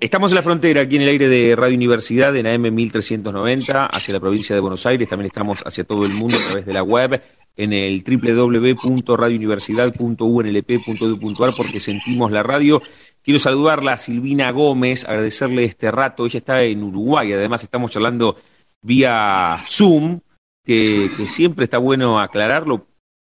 Estamos en la frontera, aquí en el aire de Radio Universidad, en AM 1390, hacia la provincia de Buenos Aires. También estamos hacia todo el mundo a través de la web, en el www.radiouniversidad.unlp.edu.ar, porque sentimos la radio. Quiero saludarla a Silvina Gómez, agradecerle este rato. Ella está en Uruguay, además estamos charlando vía Zoom, que siempre está bueno aclararlo,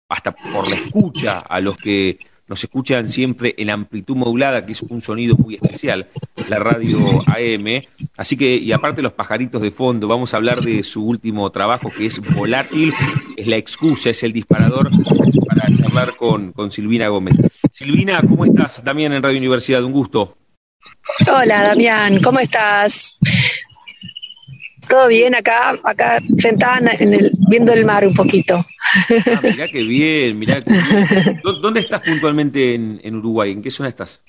hasta por la escucha a los que nos escuchan siempre en amplitud modulada, que es un sonido muy especial, la radio AM. Así que, y aparte los pajaritos de fondo, vamos a hablar de su último trabajo, que es Volátil, es la excusa, es el disparador para charlar con, con Silvina Gómez. Silvina, ¿cómo estás? También en Radio Universidad, un gusto. Hola, Damián, ¿cómo estás? Todo bien acá, acá sentada en el, viendo el mar un poquito. Ah, mirá qué bien, mirá qué bien. ¿Dónde estás puntualmente en, Uruguay? ¿En qué zona estás?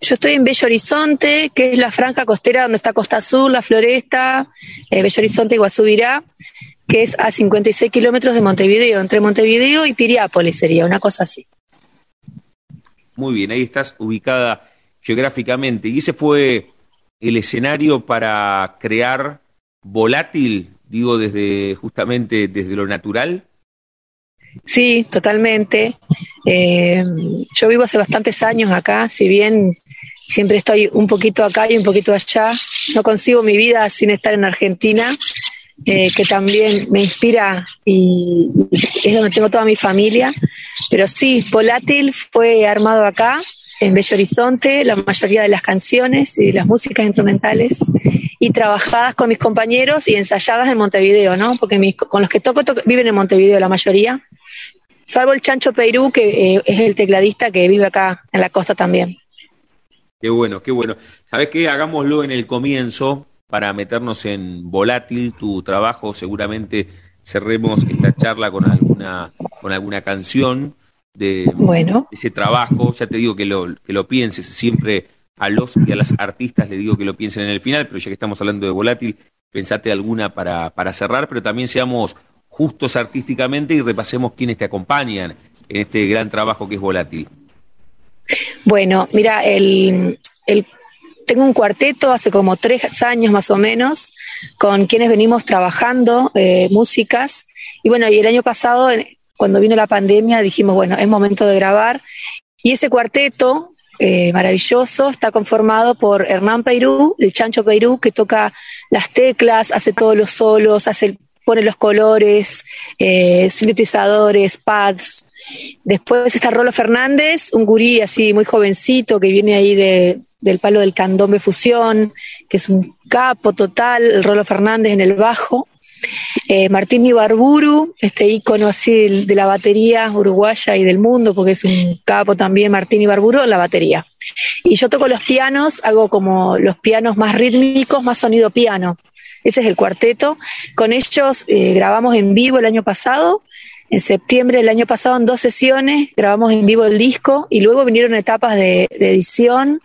Yo estoy en Bello Horizonte, que es la franja costera donde está Costa Azul, la Floresta, eh, Bello Horizonte, Iguazubirá, que es a 56 kilómetros de Montevideo, entre Montevideo y Piriápolis sería, una cosa así. Muy bien, ahí estás ubicada geográficamente. ¿Y ese fue el escenario para crear Volátil, digo, desde justamente desde lo natural? Sí, totalmente. Eh, yo vivo hace bastantes años acá, si bien siempre estoy un poquito acá y un poquito allá, no consigo mi vida sin estar en Argentina, eh, que también me inspira y, es donde tengo toda mi familia. Pero sí, Volátil fue armado acá, en Bello Horizonte, la mayoría de las canciones y las músicas instrumentales, y trabajadas con mis compañeros y ensayadas en Montevideo, ¿no? Porque con los que toco viven en Montevideo la mayoría salvo el Chancho Peirú, que eh, es el tecladista que vive acá en la costa también. Qué bueno, qué bueno. ¿Sabes qué? Hagámoslo en el comienzo para meternos en volátil tu trabajo. Seguramente cerremos esta charla con alguna, con alguna canción de, bueno. ese trabajo. Ya te digo que lo, que lo pienses siempre a los y a las artistas les digo que lo piensen en el final, pero ya que estamos hablando de volátil, pensate alguna para, para cerrar, pero también seamos justos artísticamente y repasemos quiénes te acompañan en este gran trabajo que es Volátil. Bueno, mira, el, tengo un cuarteto hace como tres años más o menos, con quienes venimos trabajando eh, músicas. Y bueno, y el año pasado, cuando vino la pandemia, dijimos, bueno, es momento de grabar. Y ese cuarteto eh, maravilloso está conformado por Hernán Peirú, el Chancho Peirú, que toca las teclas, hace todos los solos, hace pone los colores, eh, sintetizadores, pads. Después está Rolo Fernández, un gurí así muy jovencito que viene ahí de, del palo del candombe fusión, que es un capo total, el Rolo Fernández en el bajo. Eh, Martín Ibarburu, este ícono así de, la batería uruguaya y del mundo, porque es un capo también, Martín Ibarburu la batería. Y yo toco los pianos, hago como los pianos más rítmicos, más sonido piano. Ese es el cuarteto. Con ellos eh, grabamos en vivo el año pasado. En septiembre del año pasado, en dos sesiones, grabamos en vivo el disco y luego vinieron etapas de, edición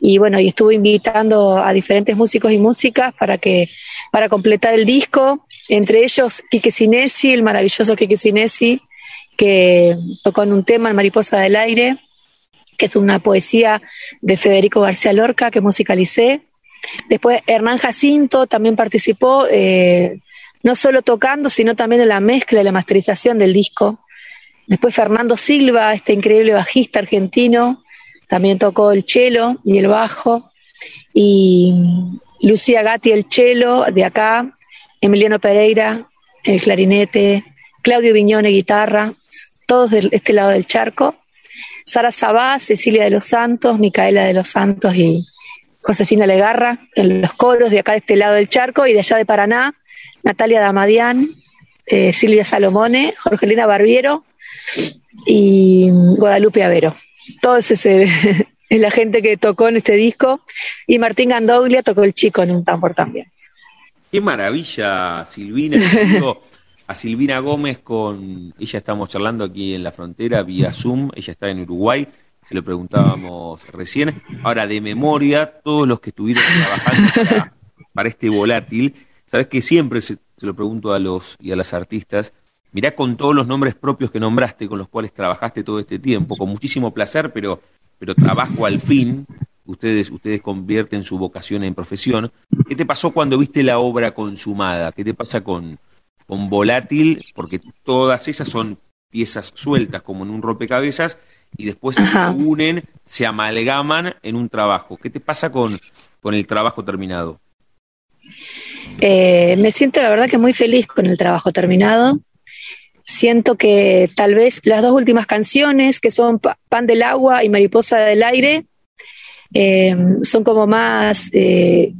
y bueno, y estuve invitando a diferentes músicos y músicas para que para completar el disco, entre ellos Quique Sinesi, el maravilloso Quique Sinesi, que tocó en un tema en Mariposa del Aire, que es una poesía de Federico García Lorca que musicalicé. Después Hernán Jacinto también participó, eh, no solo tocando, sino también en la mezcla y la masterización del disco. Después Fernando Silva, este increíble bajista argentino, también tocó el cello y el bajo. Y Lucía Gatti el cello de acá, Emiliano Pereira el clarinete, Claudio Viñone guitarra, todos de este lado del charco. Sara Sabá, Cecilia de los Santos, Micaela de los Santos y Josefina Legarra en los coros de acá de este lado del charco y de allá de Paraná, Natalia Damadián, eh, Silvia Salomone, Jorgelina Barbiero y Guadalupe Avero. Todo ese, es la gente que tocó en este disco, y Martín Gandoglia tocó el chico en un tambor también. Qué maravilla, Silvina. a Silvina Gómez con, ella estamos charlando aquí en la frontera vía Zoom, ella está en Uruguay, se lo preguntábamos recién. Ahora, de memoria, todos los que estuvieron trabajando para, este volátil, sabes que siempre se, lo pregunto a los y a las artistas, mirá con todos los nombres propios que nombraste, con los cuales trabajaste todo este tiempo, con muchísimo placer, pero, pero trabajo al fin, ustedes, ustedes convierten su vocación en profesión. ¿Qué te pasó cuando viste la obra consumada? ¿Qué te pasa con, con Volátil? Porque todas esas son piezas sueltas como en un rompecabezas y después se unen, se amalgaman en un trabajo. ¿Qué te pasa con, con el trabajo terminado? Eh, me siento la verdad que muy feliz con el trabajo terminado. Siento que tal vez las dos últimas canciones, que son Pan del Agua y Mariposa del Aire, eh, son como más, eh,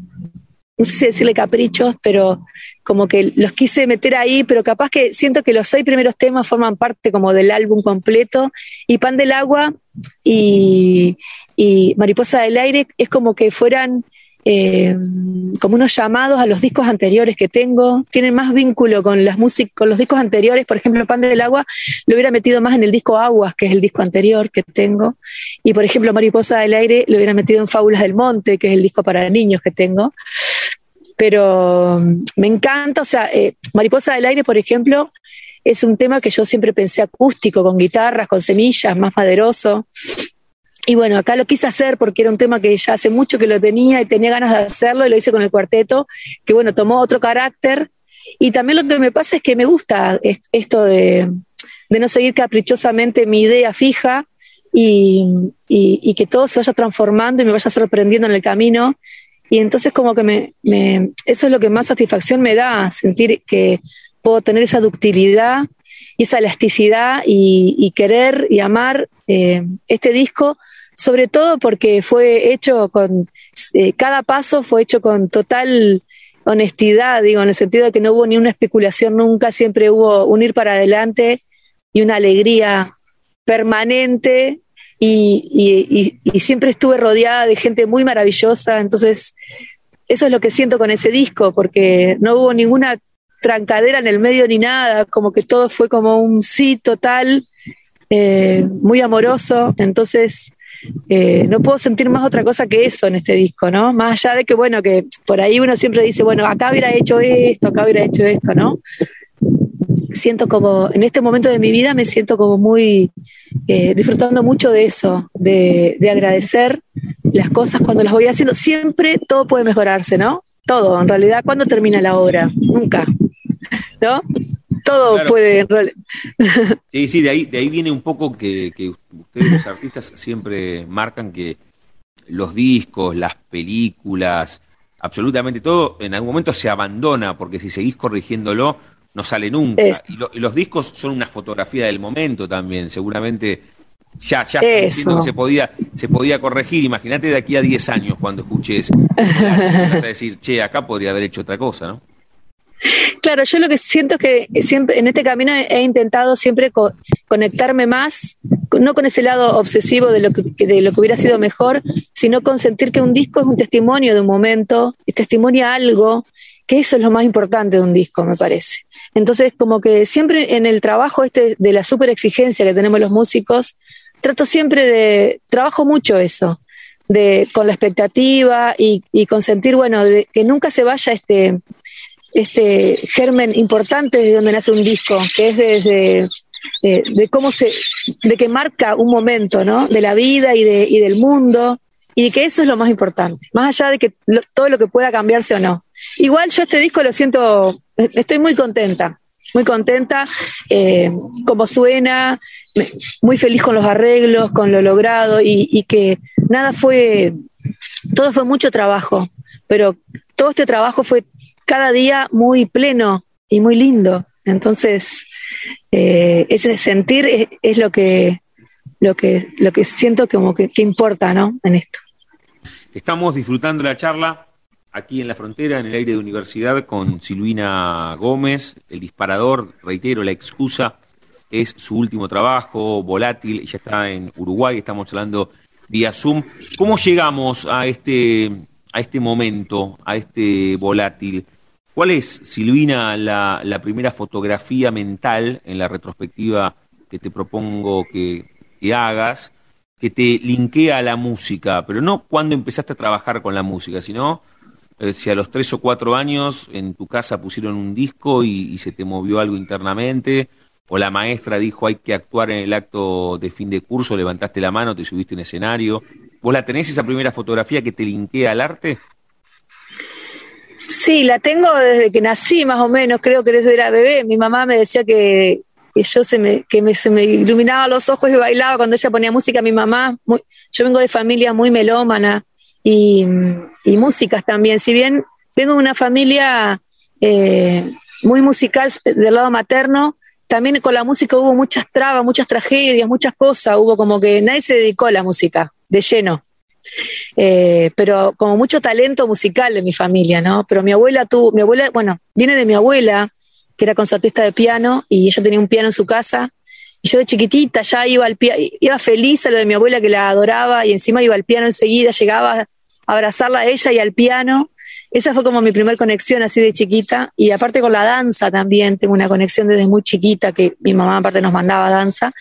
no sé si decirle caprichos, pero como que los quise meter ahí, pero capaz que siento que los seis primeros temas forman parte como del álbum completo. Y Pan del Agua y, Mariposa del Aire es como que fueran eh, como unos llamados a los discos anteriores que tengo, tienen más vínculo con las músicas, con los discos anteriores, por ejemplo, Pan del Agua lo hubiera metido más en el disco Aguas, que es el disco anterior que tengo, y por ejemplo Mariposa del Aire lo hubiera metido en Fábulas del Monte, que es el disco para niños que tengo. Pero mm, me encanta, o sea, eh, Mariposa del Aire, por ejemplo, es un tema que yo siempre pensé acústico, con guitarras, con semillas, más maderoso. Y bueno, acá lo quise hacer porque era un tema que ya hace mucho que lo tenía y tenía ganas de hacerlo y lo hice con el cuarteto, que bueno, tomó otro carácter. Y también lo que me pasa es que me gusta esto de, no seguir caprichosamente mi idea fija y, y, que todo se vaya transformando y me vaya sorprendiendo en el camino y entonces como que me, eso es lo que más satisfacción me da, sentir que puedo tener esa ductilidad y esa elasticidad y, querer y amar eh, este disco, sobre todo porque fue hecho con, eh, cada paso fue hecho con total honestidad, digo, en el sentido de que no hubo ni una especulación nunca, siempre hubo un ir para adelante y una alegría permanente y, siempre estuve rodeada de gente muy maravillosa, entonces eso es lo que siento con ese disco, porque no hubo ninguna trancadera en el medio ni nada, como que todo fue como un sí total, eh, muy amoroso, entonces eh, no puedo sentir más otra cosa que eso en este disco, ¿no? Más allá de que, bueno, que por ahí uno siempre dice, bueno, acá hubiera hecho esto, acá hubiera hecho esto, ¿no? siento como, en este momento de mi vida me siento como muy eh, disfrutando mucho de eso, de, agradecer las cosas cuando las voy haciendo. Siempre todo puede mejorarse, ¿no? Todo, en realidad, ¿cuándo termina la obra? Nunca. ¿No? Todo puede. sí, sí, de ahí, de ahí viene un poco que, que ustedes, los artistas, siempre marcan que los discos, las películas, absolutamente todo, en algún momento se abandona, porque si seguís corrigiéndolo, no sale nunca. Y, los discos son una fotografía del momento también, seguramente ya, ya se podía, se podía corregir. Imagínate de aquí a 10 años cuando escuches, vas a decir, che, acá podría haber hecho otra cosa, ¿no? Claro, yo lo que siento es que siempre en este camino he intentado siempre conectarme más, no con ese lado obsesivo de lo, que, de lo que hubiera sido mejor, sino con sentir que un disco es un testimonio de un momento, y testimonia algo, que eso es lo más importante de un disco, me parece. Entonces, como que siempre en el trabajo este de la super exigencia que tenemos los músicos, trato siempre de, trabajo mucho eso, de con la expectativa y, y con sentir, bueno, de, que nunca se vaya este, este germen importante de donde nace un disco, que es desde de, de, cómo se, de que marca un momento, ¿no? De la vida y, de, y del mundo, y que eso es lo más importante, más allá de que todo lo que pueda cambiarse o no. Igual yo este disco lo siento, estoy muy contenta, muy contenta, eh, como suena, muy feliz con los arreglos, con lo logrado y, que nada fue, todo fue mucho trabajo, pero todo este trabajo fue cada día muy pleno y muy lindo. Entonces, eh, ese sentir es, lo que lo que lo que siento como que, importa, ¿no? En esto. Estamos disfrutando la charla aquí en la frontera, en el aire de universidad, con Silvina Gómez, el disparador, reitero, la excusa es su último trabajo, volátil, ella está en Uruguay, estamos hablando vía Zoom. ¿Cómo llegamos a este, a este momento, a este volátil? ¿Cuál es, Silvina, la, la primera fotografía mental en la retrospectiva que te propongo que, hagas, que te linkea a la música, pero no cuando empezaste a trabajar con la música, sino si a los tres o cuatro años en tu casa pusieron un disco y, se te movió algo internamente, o la maestra dijo hay que actuar en el acto de fin de curso, levantaste la mano, te subiste en escenario. ¿Vos la tenés esa primera fotografía que te linkea al arte? Sí, la tengo desde que nací más o menos, creo que desde era bebé. Mi mamá me decía que, yo se me, que me, se me iluminaba los ojos y bailaba cuando ella ponía música. Mi mamá, yo vengo de familia muy melómana y, músicas también. Si bien vengo de una familia eh, muy musical del lado materno, también con la música hubo muchas trabas, muchas tragedias, muchas cosas. Hubo como que nadie se dedicó a la música de lleno. Eh, pero como mucho talento musical de mi familia, ¿no? Pero mi abuela tuvo, mi abuela, bueno, viene de mi abuela, que era concertista de piano, y ella tenía un piano en su casa, y yo de chiquitita ya iba al piano, iba feliz a lo de mi abuela que la adoraba, y encima iba al piano enseguida, llegaba a abrazarla a ella y al piano. Esa fue como mi primer conexión así de chiquita, y aparte con la danza también, tengo una conexión desde muy chiquita, que mi mamá aparte nos mandaba danza,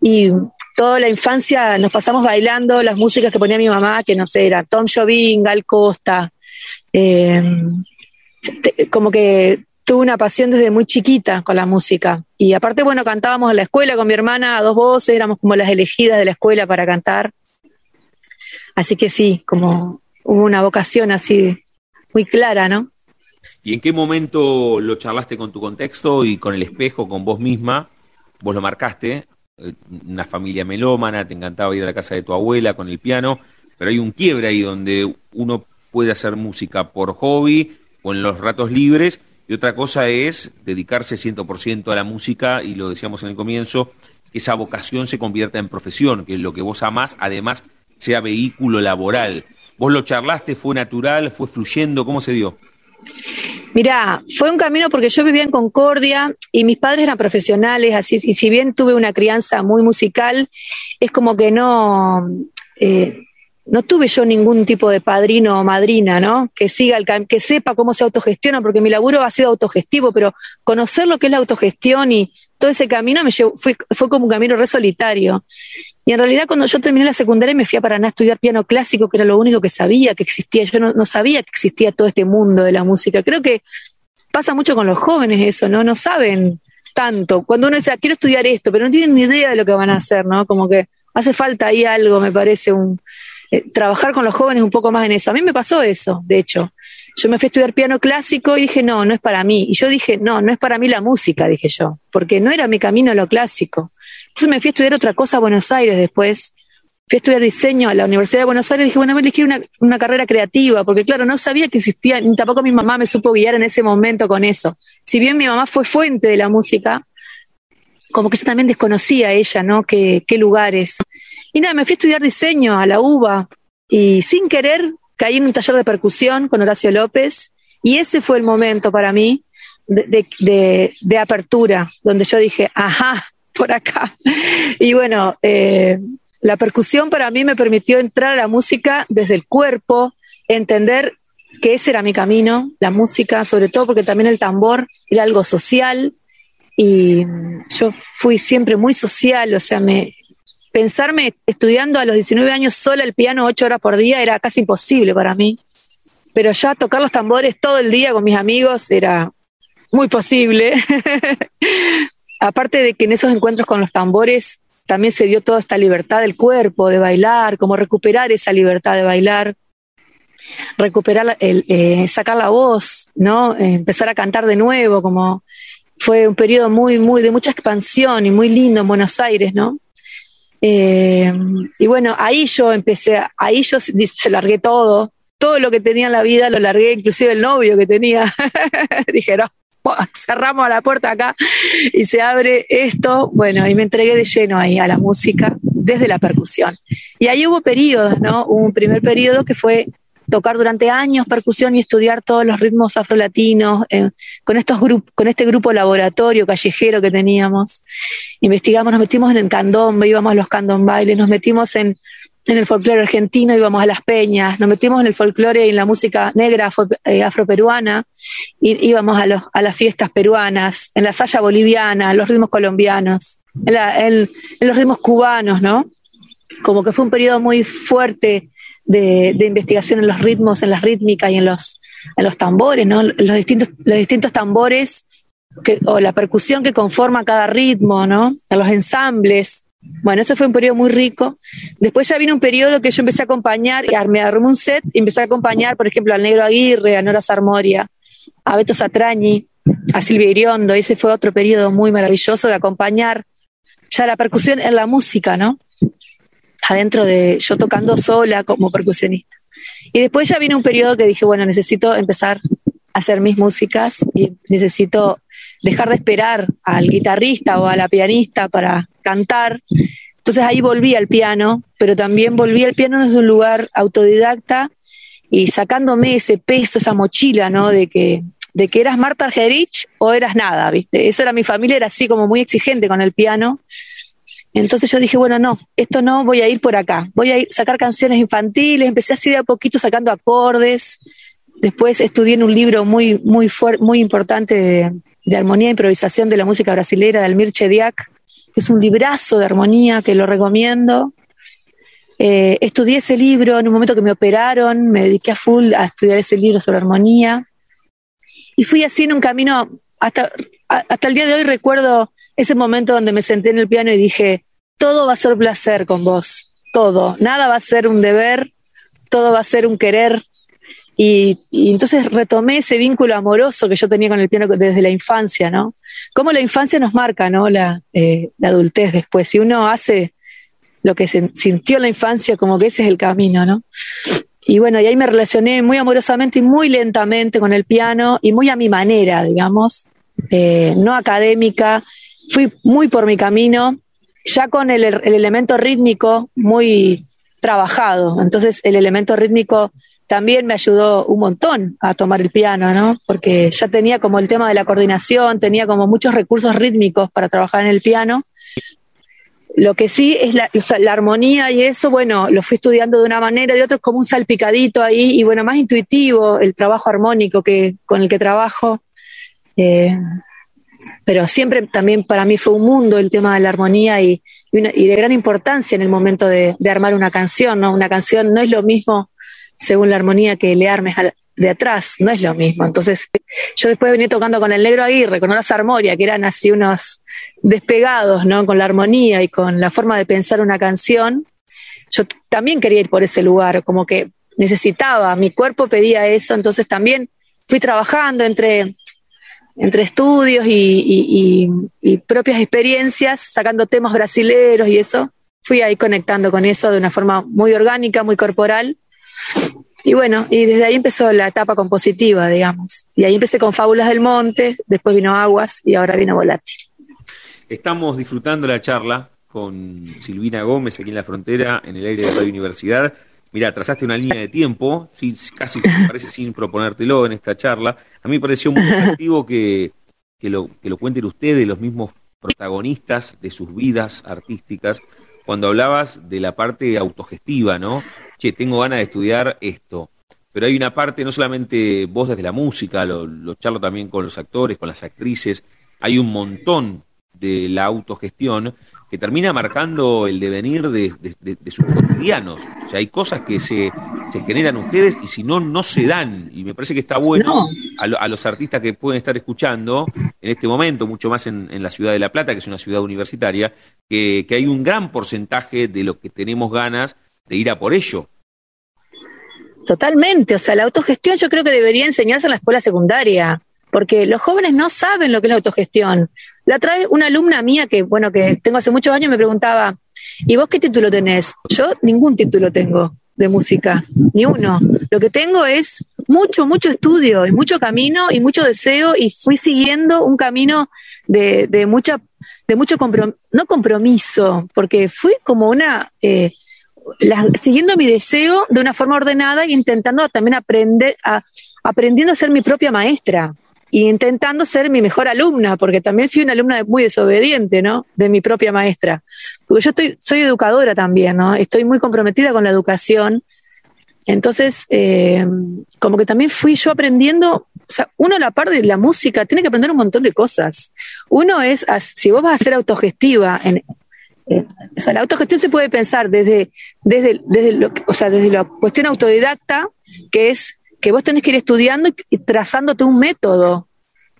y toda la infancia nos pasamos bailando las músicas que ponía mi mamá, que no sé, era Tom Jobim, Gal Costa. Eh, como que tuve una pasión desde muy chiquita con la música. Y aparte, bueno, cantábamos en la escuela con mi hermana a dos voces, éramos como las elegidas de la escuela para cantar. Así que sí, como hubo una vocación así muy clara, ¿no? ¿Y en qué momento lo charlaste con tu contexto y con el espejo, con vos misma? Vos lo marcaste una familia melómana, te encantaba ir a la casa de tu abuela con el piano, pero hay un quiebre ahí donde uno puede hacer música por hobby o en los ratos libres, y otra cosa es dedicarse 100% a la música, y lo decíamos en el comienzo, que esa vocación se convierta en profesión, que lo que vos amás además sea vehículo laboral. ¿Vos lo charlaste? ¿Fue natural? ¿Fue fluyendo? ¿Cómo se dio? Mirá, fue un camino porque yo vivía en Concordia y mis padres eran profesionales, así, y si bien tuve una crianza muy musical, es como que no, eh, no tuve yo ningún tipo de padrino o madrina, ¿no? Que siga el que sepa cómo se autogestiona, porque mi laburo ha sido autogestivo, pero conocer lo que es la autogestión y todo ese camino me fue, fue como un camino re solitario. Y en realidad cuando yo terminé la secundaria me fui a Paraná a estudiar piano clásico, que era lo único que sabía que existía. Yo no, sabía que existía todo este mundo de la música. Creo que pasa mucho con los jóvenes eso, ¿no? No saben tanto. Cuando uno dice, ah, quiero estudiar esto, pero no tienen ni idea de lo que van a hacer, ¿no? Como que hace falta ahí algo, me parece, un, eh, trabajar con los jóvenes un poco más en eso. A mí me pasó eso, de hecho. Yo me fui a estudiar piano clásico y dije, no, no es para mí. Y yo dije, no, no es para mí la música, dije yo, porque no era mi camino a lo clásico. Entonces me fui a estudiar otra cosa a Buenos Aires después. Fui a estudiar diseño a la Universidad de Buenos Aires y dije, bueno, me elegí una, una carrera creativa, porque claro, no sabía que existía, ni tampoco mi mamá me supo guiar en ese momento con eso. Si bien mi mamá fue fuente de la música, como que yo también desconocía a ella, ¿no? Qué, qué lugares. Y nada, me fui a estudiar diseño a la UBA y sin querer caí en un taller de percusión con Horacio López y ese fue el momento para mí de, apertura, donde yo dije, ajá, por acá. Y bueno, eh, la percusión para mí me permitió entrar a la música desde el cuerpo, entender que ese era mi camino, la música, sobre todo porque también el tambor era algo social y yo fui siempre muy social, o sea, me pensarme estudiando a los 19 años sola el piano ocho horas por día era casi imposible para mí, pero ya tocar los tambores todo el día con mis amigos era muy posible. aparte de que en esos encuentros con los tambores también se dio toda esta libertad del cuerpo, de bailar, como recuperar esa libertad de bailar, recuperar, el, eh, sacar la voz, ¿no? Eh, empezar a cantar de nuevo, como fue un periodo muy, muy, de mucha expansión y muy lindo en Buenos Aires, ¿no? Eh, y bueno, ahí yo empecé, ahí yo se largué todo, todo lo que tenía en la vida lo largué, inclusive el novio que tenía. Dije, no, cerramos la puerta acá y se abre esto, bueno, y me entregué de lleno ahí a la música desde la percusión. Y ahí hubo periodos, ¿no? Hubo un primer periodo que fue tocar durante años percusión y estudiar todos los ritmos afrolatinos eh, con estos con este grupo laboratorio callejero que teníamos investigamos nos metimos en el candombe íbamos a los candombailes nos metimos en en el folclore argentino, íbamos a las peñas, nos metimos en el folclore y en la música negra eh, afroperuana, y íbamos a, los, a las fiestas peruanas, en la saya boliviana, en los ritmos colombianos, en, los ritmos cubanos, ¿no? Como que fue un periodo muy fuerte de, investigación en los ritmos, en las rítmicas y en los, en los tambores, ¿no? Los distintos, los distintos tambores que, o la percusión que conforma cada ritmo, ¿no? En los ensambles. Bueno, eso fue un periodo muy rico. Después ya vino un periodo que yo empecé a acompañar, me armé un set y empecé a acompañar, por ejemplo, al Negro Aguirre, a Nora Sarmoria, a Beto Satrañi, a Silvia Iriondo. Ese fue otro periodo muy maravilloso de acompañar ya la percusión en la música, ¿no? Adentro de yo tocando sola como percusionista. Y después ya vino un periodo que dije, bueno, necesito empezar a hacer mis músicas y necesito dejar de esperar al guitarrista o a la pianista para cantar. Entonces ahí volví al piano, pero también volví al piano desde un lugar autodidacta y sacándome ese peso, esa mochila, ¿no? De que, de que eras Marta Argerich o eras nada, ¿viste? Eso era mi familia, era así como muy exigente con el piano. Entonces yo dije, bueno, no, esto no, voy a ir por acá. Voy a sacar canciones infantiles, empecé así de a poquito sacando acordes. Después estudié en un libro muy, muy, muy importante de, de armonía e improvisación de la música brasileña del Mirche Diak, que es un librazo de armonía que lo recomiendo. Eh, estudié ese libro en un momento que me operaron, me dediqué a full a estudiar ese libro sobre armonía. Y fui así en un camino, hasta, hasta el día de hoy recuerdo ese momento donde me senté en el piano y dije, todo va a ser placer con vos, todo, nada va a ser un deber, todo va a ser un querer. Y, entonces retomé ese vínculo amoroso que yo tenía con el piano desde la infancia, ¿no? Cómo la infancia nos marca, ¿no? La, eh, la adultez después. Si uno hace lo que se sintió en la infancia, como que ese es el camino, ¿no? Y bueno, y ahí me relacioné muy amorosamente y muy lentamente con el piano y muy a mi manera, digamos, eh, no académica, fui muy por mi camino, ya con el, elemento rítmico muy trabajado. Entonces el elemento rítmico también me ayudó un montón a tomar el piano, ¿no? Porque ya tenía como el tema de la coordinación, tenía como muchos recursos rítmicos para trabajar en el piano. Lo que sí es la, la, armonía y eso, bueno, lo fui estudiando de una manera, de otra, como un salpicadito ahí, y bueno, más intuitivo el trabajo armónico que con el que trabajo. Eh, pero siempre también para mí fue un mundo el tema de la armonía y, de gran importancia en el momento de, armar una canción, ¿no? Una canción no es lo mismo según la armonía que le armes de atrás, no es lo mismo. Entonces, yo después venía tocando con el Negro Aguirre, con una Armoria, que eran así unos despegados, ¿no? Con la armonía y con la forma de pensar una canción. Yo también quería ir por ese lugar, como que necesitaba, mi cuerpo pedía eso, entonces también fui trabajando entre entre estudios y, propias experiencias, sacando temas brasileros y eso, fui ahí conectando con eso de una forma muy orgánica, muy corporal. Y bueno, y desde ahí empezó la etapa compositiva, digamos. Y ahí empecé con Fábulas del Monte, después vino Aguas y ahora vino Volátil. Estamos disfrutando la charla con Silvina Gómez aquí en la frontera, en el aire de la Universidad. Mira, trazaste una línea de tiempo, sí, casi parece sin proponértelo en esta charla. A mí me pareció muy atractivo que, que, lo, que lo cuenten ustedes, los mismos protagonistas de sus vidas artísticas, cuando hablabas de la parte autogestiva, ¿no? Che, tengo ganas de estudiar esto. Pero hay una parte, no solamente vos desde la música, lo, lo charlo también con los actores, con las actrices, hay un montón de la autogestión que termina marcando el devenir de, sus cotidianos. O sea, hay cosas que se, se, generan ustedes y si no, no se dan. Y me parece que está bueno a, los artistas que pueden estar escuchando en este momento, mucho más en, la ciudad de La Plata, que es una ciudad universitaria, que, que hay un gran porcentaje de los que tenemos ganas de ir a por ello. Totalmente, o sea, la autogestión yo creo que debería enseñarse en la escuela secundaria porque los jóvenes no saben lo que es la autogestión. La trae una alumna mía que, bueno, que tengo hace muchos años, me preguntaba, ¿y vos qué título tenés? Yo ningún título tengo de música, ni uno. Lo que tengo es mucho, mucho estudio y mucho camino y mucho deseo y fui siguiendo un camino de, de mucha, de mucho compromiso, no compromiso, porque fui como una, eh, siguiendo mi deseo de una forma ordenada e intentando también aprender a, aprendiendo a ser mi propia maestra intentando ser mi mejor alumna, porque también fui una alumna muy desobediente, ¿no? De mi propia maestra. Porque yo estoy, soy educadora también, ¿no? Estoy muy comprometida con la educación. Entonces, eh, como que también fui yo aprendiendo, o sea, uno a la par de la música tiene que aprender un montón de cosas. Uno es, si vos vas a ser autogestiva, en, o sea, la autogestión se puede pensar desde, desde, desde, lo, o sea, desde la cuestión autodidacta, que es que vos tenés que ir estudiando y trazándote un método,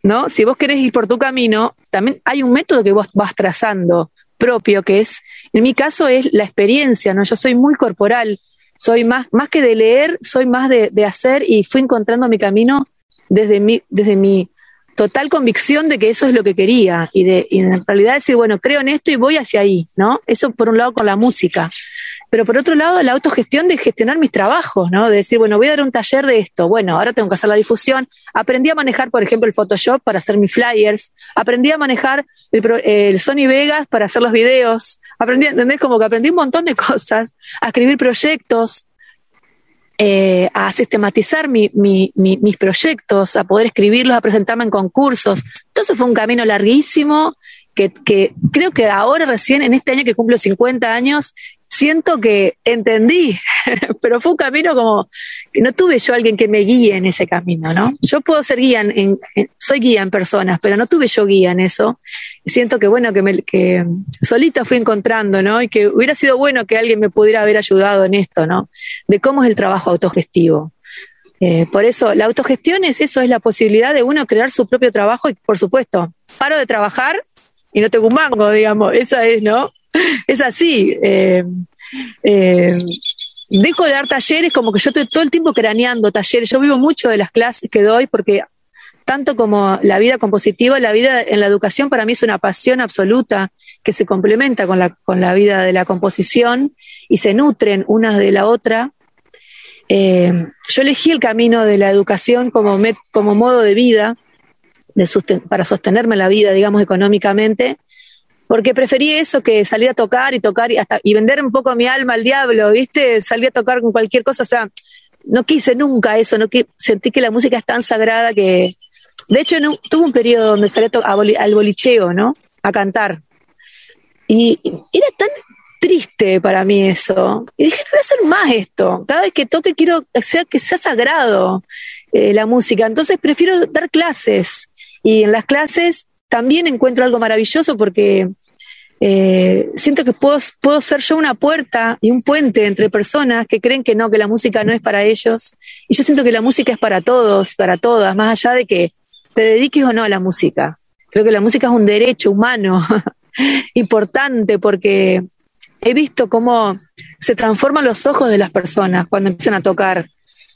¿no? Si vos querés ir por tu camino, también hay un método que vos vas trazando propio, que es, en mi caso es la experiencia, ¿no? Yo soy muy corporal, soy más, más que de leer, soy más de, de hacer y fui encontrando mi camino desde mi, desde mi total convicción de que eso es lo que quería y de y en realidad decir, bueno, creo en esto y voy hacia ahí, ¿no? Eso por un lado con la música. Pero por otro lado, la autogestión de gestionar mis trabajos, ¿no? De decir, bueno, voy a dar un taller de esto, bueno, ahora tengo que hacer la difusión. Aprendí a manejar, por ejemplo, el Photoshop para hacer mis flyers. Aprendí a manejar el, Sony Vegas para hacer los videos. Aprendí, ¿entendés? Como que aprendí un montón de cosas, a escribir proyectos, eh, a sistematizar mi, mi, mis proyectos, a poder escribirlos, a presentarme en concursos. Eso fue un camino larguísimo que, que, creo que ahora recién, en este año que cumplo 50 años, siento que entendí, pero fue un camino como que no tuve yo alguien que me guíe en ese camino, ¿no? Yo puedo ser guía, en, soy guía en personas, pero no tuve yo guía en eso. Siento que, bueno, que, me, solita fui encontrando, ¿no? Y que hubiera sido bueno que alguien me pudiera haber ayudado en esto, ¿no? De cómo es el trabajo autogestivo. Eh, por eso, la autogestión es eso, es la posibilidad de uno crear su propio trabajo y, por supuesto, paro de trabajar y no tengo un mango, digamos, esa es, ¿no? es así. Eh, eh, dejo de dar talleres como que yo estoy todo el tiempo craneando talleres. Yo vivo mucho de las clases que doy porque tanto como la vida compositiva, la vida en la educación para mí es una pasión absoluta que se complementa con la, con la vida de la composición y se nutren una de la otra. Eh, yo elegí el camino de la educación como, como modo de vida, de para sostenerme la vida, digamos, económicamente, porque preferí eso que salir a tocar y tocar y, hasta, y vender un poco mi alma al diablo, ¿viste? Salir a tocar con cualquier cosa, o sea, no quise nunca eso, no sentí que la música es tan sagrada que... De hecho, no, tuve un periodo donde salí al bolicheo, ¿no? A cantar. Y, era tan triste para mí eso. Y dije, voy a hacer más esto. Cada vez que toque quiero que sea, que sea sagrado eh, la música. Entonces prefiero dar clases. Y en las clases también encuentro algo maravilloso porque eh, siento que puedo, puedo ser yo una puerta y un puente entre personas que creen que no, que la música no es para ellos. Y yo siento que la música es para todos, para todas, más allá de que te dediques o no a la música. Creo que la música es un derecho humano importante porque he visto cómo se transforman los ojos de las personas cuando empiezan a tocar,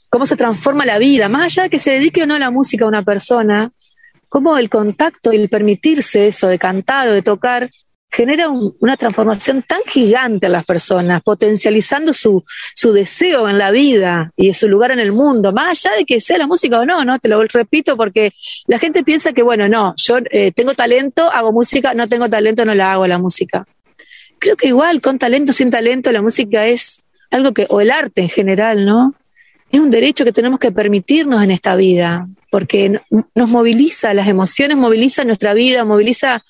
cómo se transforma la vida, más allá de que se dedique o no a la música a una persona, cómo el contacto y el permitirse eso de cantar o de tocar genera una transformación tan gigante a las personas, potencializando su, su deseo en la vida y su lugar en el mundo, más allá de que sea la música o no, ¿no? Te lo repito porque la gente piensa que, bueno, no, yo eh, tengo talento, hago música, no tengo talento, no la hago la música. Creo que igual, con talento, sin talento, la música es algo que, o el arte en general, ¿no? Es un derecho que tenemos que permitirnos en esta vida porque nos moviliza, las emociones movilizan nuestra vida, moviliza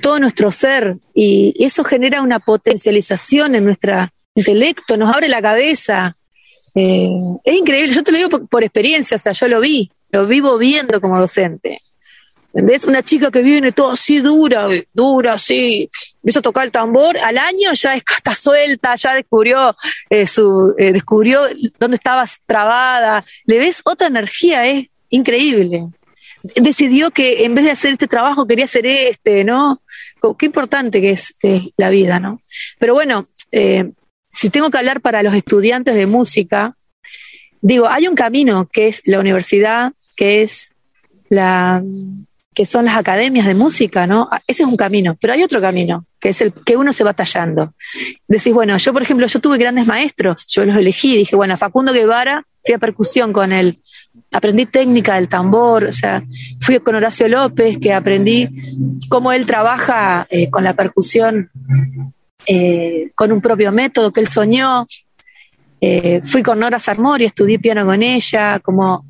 todo nuestro ser y eso genera una potencialización en nuestro intelecto, nos abre la cabeza. Eh, es increíble, yo te lo digo por, por, experiencia, o sea, yo lo vi, lo vivo viendo como docente. ¿Entendés? Una chica que viene todo así dura, dura, así, empieza a tocar el tambor, al año ya está suelta, ya descubrió eh, su, eh, descubrió dónde estaba trabada, le ves otra energía, es increíble. Decidió que en vez de hacer este trabajo quería hacer este, ¿no? Qué importante que es, la vida, ¿no? Pero bueno, eh, si tengo que hablar para los estudiantes de música, digo, hay un camino que es la universidad, que es la, que son las academias de música, ¿no? Ah, ese es un camino, pero hay otro camino, que es el que uno se va tallando. Decís, bueno, yo por ejemplo, yo tuve grandes maestros, yo los elegí, dije, bueno, Facundo Guevara, fui a percusión con él, aprendí técnica del tambor, o sea, fui con Horacio López, que aprendí cómo él trabaja eh, con la percusión eh, con un propio método que él soñó. Eh, fui con Nora Sarmori, estudié piano con ella, como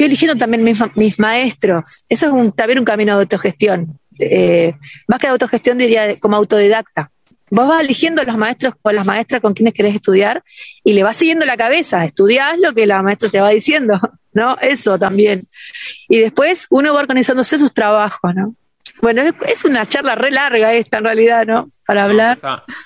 fui eligiendo también mis, maestros. Eso es un, también un camino de autogestión. Eh, más que de autogestión diría como autodidacta. Vos vas eligiendo los maestros o las maestras con quienes querés estudiar y le vas siguiendo la cabeza, estudiás lo que la maestra te va diciendo, ¿no? Eso también. Y después uno va organizándose sus trabajos, ¿no? Bueno, es, una charla re larga esta en realidad, ¿no? Para hablar.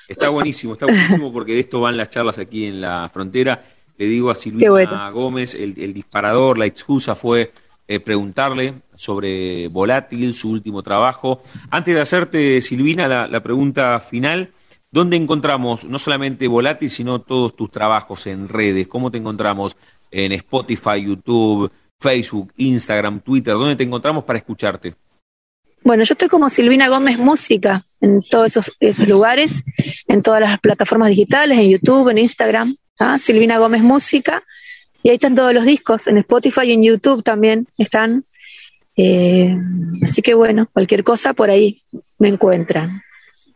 está, buenísimo, está buenísimo porque de esto van las charlas aquí en la frontera. Le digo a Silvina Gómez, el, disparador, la excusa fue eh, preguntarle sobre Volátil, su último trabajo. Antes de hacerte, Silvina, la, pregunta final, ¿dónde encontramos no solamente Volátil, sino todos tus trabajos en redes? ¿Cómo te encontramos en Spotify, YouTube, Facebook, Instagram, Twitter? ¿Dónde te encontramos para escucharte? Bueno, yo estoy como Silvina Gómez Música en todos esos, esos lugares, en todas las plataformas digitales, en YouTube, en Instagram. ¿Ah? Silvina Gómez Música, y ahí están todos los discos, en Spotify y en YouTube también están. Eh, así que bueno, cualquier cosa por ahí me encuentran.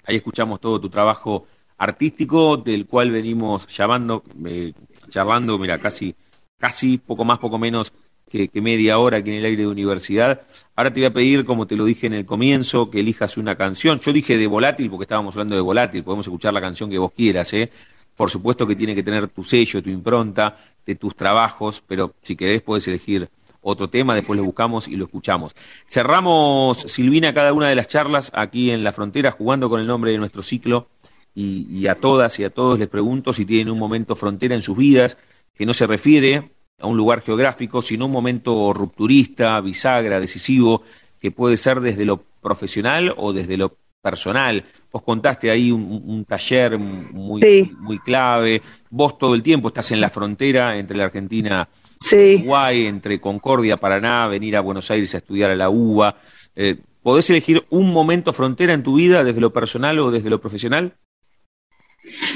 Ahí escuchamos todo tu trabajo artístico, del cual venimos llamando, eh, charlando, mira, casi, casi poco más, poco menos que, que, media hora aquí en el aire de universidad. Ahora te voy a pedir, como te lo dije en el comienzo, que elijas una canción. Yo dije de volátil porque estábamos hablando de volátil, podemos escuchar la canción que vos quieras, ¿eh? Por supuesto que tiene que tener tu sello, tu impronta de tus trabajos, pero si querés puedes elegir otro tema, después lo buscamos y lo escuchamos. Cerramos, Silvina, cada una de las charlas aquí en la frontera jugando con el nombre de nuestro ciclo y, a todas y a todos les pregunto si tienen un momento frontera en sus vidas que no se refiere a un lugar geográfico, sino un momento rupturista, bisagra, decisivo, que puede ser desde lo profesional o desde lo personal. Vos contaste ahí un, taller muy, muy clave. Vos todo el tiempo estás en la frontera entre la Argentina y Uruguay, entre Concordia, Paraná, venir a Buenos Aires a estudiar a la UBA. Eh, ¿Podés elegir un momento frontera en tu vida desde lo personal o desde lo profesional?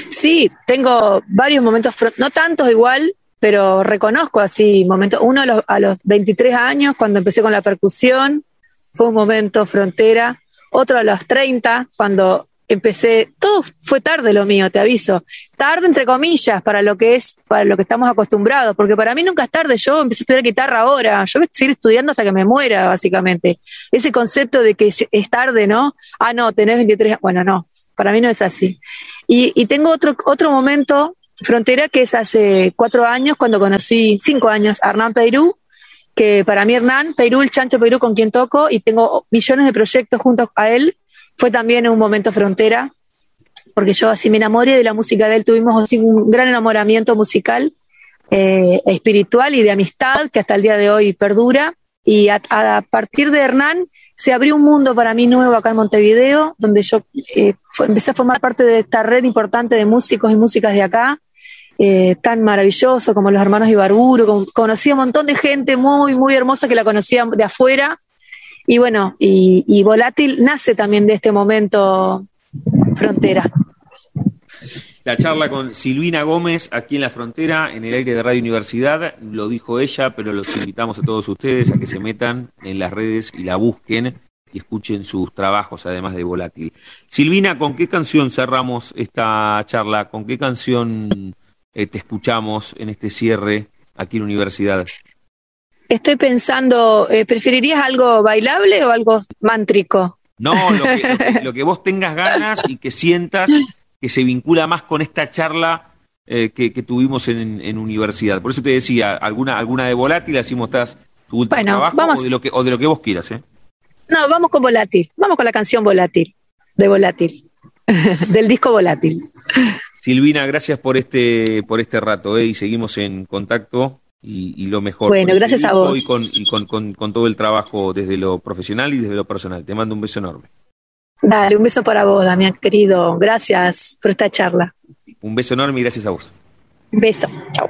Sí, tengo varios momentos, no tantos igual, pero reconozco así momentos. Uno a los, a los 23 años, cuando empecé con la percusión, fue un momento frontera otro a los 30, cuando empecé, todo fue tarde lo mío, te aviso. Tarde entre comillas para lo que es, para lo que estamos acostumbrados, porque para mí nunca es tarde, yo empecé a estudiar guitarra ahora, yo voy a seguir estudiando hasta que me muera, básicamente. Ese concepto de que es, tarde, ¿no? Ah, no, tenés 23, bueno, no, para mí no es así. Y, y tengo otro, otro momento, frontera, que es hace cuatro años, cuando conocí, cinco años, a Hernán Peirú, que para mí Hernán, Perú, el Chancho Perú con quien toco y tengo millones de proyectos junto a él, fue también un momento frontera, porque yo así me enamoré de la música de él, tuvimos así un gran enamoramiento musical, eh, espiritual y de amistad que hasta el día de hoy perdura. Y a, partir de Hernán se abrió un mundo para mí nuevo acá en Montevideo, donde yo eh, empecé a formar parte de esta red importante de músicos y músicas de acá, eh, tan maravilloso como los hermanos Ibarburu, conocí a un montón de gente muy, muy hermosa que la conocía de afuera. Y bueno, y, Volátil nace también de este momento frontera. La charla con Silvina Gómez aquí en la frontera, en el aire de Radio Universidad, lo dijo ella, pero los invitamos a todos ustedes a que se metan en las redes y la busquen y escuchen sus trabajos, además de Volátil. Silvina, ¿con qué canción cerramos esta charla? ¿Con qué canción eh, te escuchamos en este cierre aquí en la universidad? Estoy pensando, eh, ¿preferirías algo bailable o algo mántrico? No, lo que, vos tengas ganas y que sientas que se vincula más con esta charla eh, que, tuvimos en, universidad. Por eso te decía, alguna, alguna de volátil, así mostrás tu último trabajo o, de lo que, o de lo que vos quieras. ¿eh? No, vamos con volátil, vamos con la canción volátil, de volátil, del disco volátil. Silvina, gracias por este, por este rato ¿eh? y seguimos en contacto y, lo mejor. Bueno, gracias a vos. Y, con, y con, con, todo el trabajo desde lo profesional y desde lo personal. Te mando un beso enorme. Dale, un beso para vos, Damián, querido. Gracias por esta charla. Un beso enorme y gracias a vos. Un beso. Chao.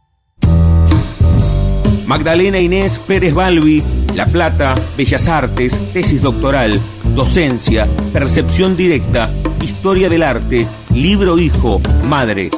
Magdalena Inés Pérez Balbi, La Plata, Bellas Artes, tesis doctoral, docencia, percepción directa, historia del arte, libro hijo, madre.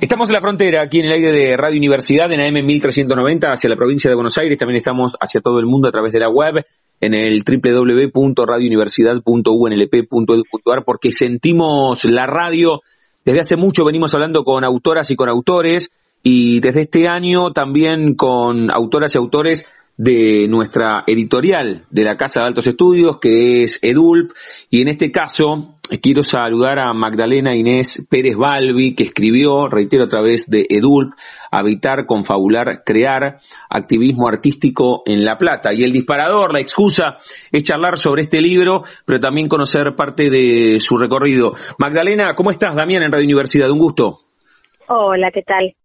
Estamos en la frontera, aquí en el aire de Radio Universidad, en AM 1390, hacia la provincia de Buenos Aires. También estamos hacia todo el mundo a través de la web, en el www.radiouniversidad.unlp.edu.ar, porque sentimos la radio desde hace mucho venimos hablando con autoras y con autores y desde este año también con autoras y autores de nuestra editorial de la Casa de Altos Estudios, que es EDULP, y en este caso quiero saludar a Magdalena Inés Pérez Balbi, que escribió, reitero a través de EDULP, Habitar, Confabular, Crear, Activismo Artístico en La Plata. Y el disparador, la excusa, es charlar sobre este libro, pero también conocer parte de su recorrido. Magdalena, ¿cómo estás? Damián en Radio Universidad, un gusto. Hola, ¿qué tal?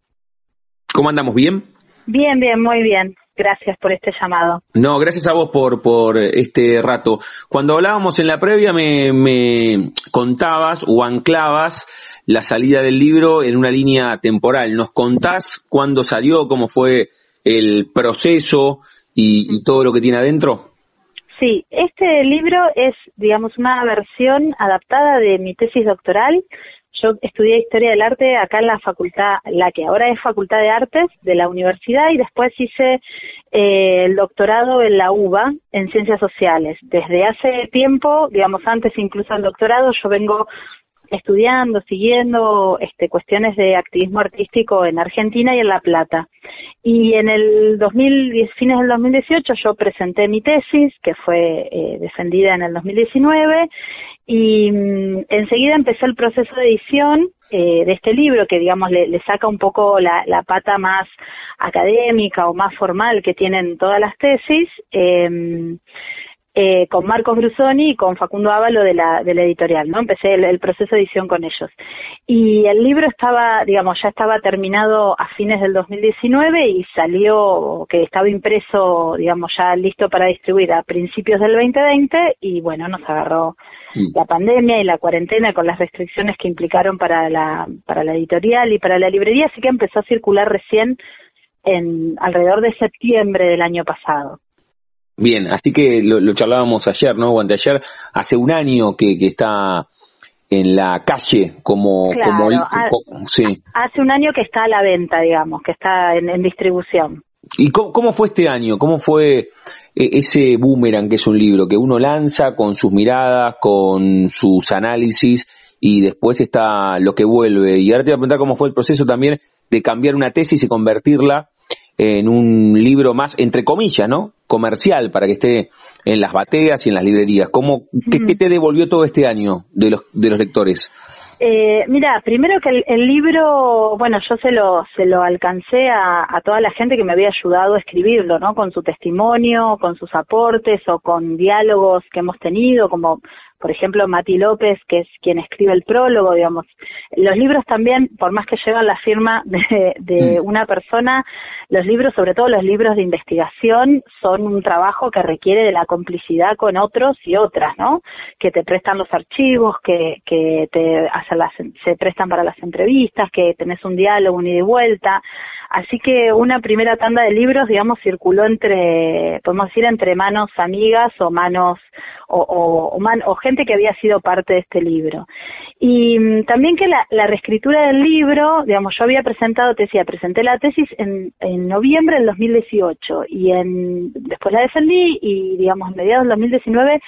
¿Cómo andamos? ¿Bien? Bien, bien, muy bien. Gracias por este llamado. No, gracias a vos por, por este rato. Cuando hablábamos en la previa me, me contabas o anclabas la salida del libro en una línea temporal. ¿Nos contás cuándo salió, cómo fue el proceso y, todo lo que tiene adentro? Sí, este libro es, digamos, una versión adaptada de mi tesis doctoral yo estudié Historia del Arte acá en la facultad, la que ahora es Facultad de Artes de la universidad y después hice eh, el doctorado en la UBA en Ciencias Sociales. Desde hace tiempo, digamos antes incluso del doctorado, yo vengo estudiando, siguiendo este, cuestiones de activismo artístico en Argentina y en La Plata. Y en el 2010, fines del 2018 yo presenté mi tesis, que fue eh, defendida en el 2019, y mm, enseguida empecé el proceso de edición eh, de este libro, que digamos le, saca un poco la, pata más académica o más formal que tienen todas las tesis. Eh, eh, con Marcos Brusoni y con Facundo Ávalo de la, de la editorial, ¿no? Empecé el, proceso de edición con ellos. Y el libro estaba, digamos, ya estaba terminado a fines del 2019 y salió, que estaba impreso, digamos, ya listo para distribuir a principios del 2020 y bueno, nos agarró la pandemia y la cuarentena con las restricciones que implicaron para la, para la editorial y para la librería, así que empezó a circular recién en alrededor de septiembre del año pasado. Bien, así que lo, charlábamos ayer, ¿no? O anteayer, hace un año que, que está en la calle como... como sí. Hace un año que está a la venta, digamos, que está en, distribución. ¿Y cómo, fue este año? ¿Cómo fue e, ese boomerang que es un libro que uno lanza con sus miradas, con sus análisis y después está lo que vuelve? Y ahora te voy a preguntar cómo fue el proceso también de cambiar una tesis y convertirla en un libro más, entre comillas, ¿no? Comercial, para que esté en las bateas y en las librerías. ¿Cómo, qué, te devolvió todo este año de los, de los lectores? Eh, mira, primero que el, libro, bueno, yo se lo, se lo alcancé a, a, toda la gente que me había ayudado a escribirlo, ¿no? Con su testimonio, con sus aportes o con diálogos que hemos tenido, como por ejemplo, Mati López, que es quien escribe el prólogo, digamos. Los libros también, por más que llevan la firma de, de mm. una persona, los libros, sobre todo los libros de investigación, son un trabajo que requiere de la complicidad con otros y otras, ¿no? Que te prestan los archivos, que, que te hacen las, se prestan para las entrevistas, que tenés un diálogo, un ida y vuelta. Así que una primera tanda de libros, digamos, circuló entre, podemos decir, entre manos amigas o manos, o, o, o, gente que había sido parte de este libro. Y mm, también que la, la, reescritura del libro, digamos, yo había presentado, te presenté la tesis en, en noviembre del 2018 y en, después la defendí y, digamos, en mediados del 2019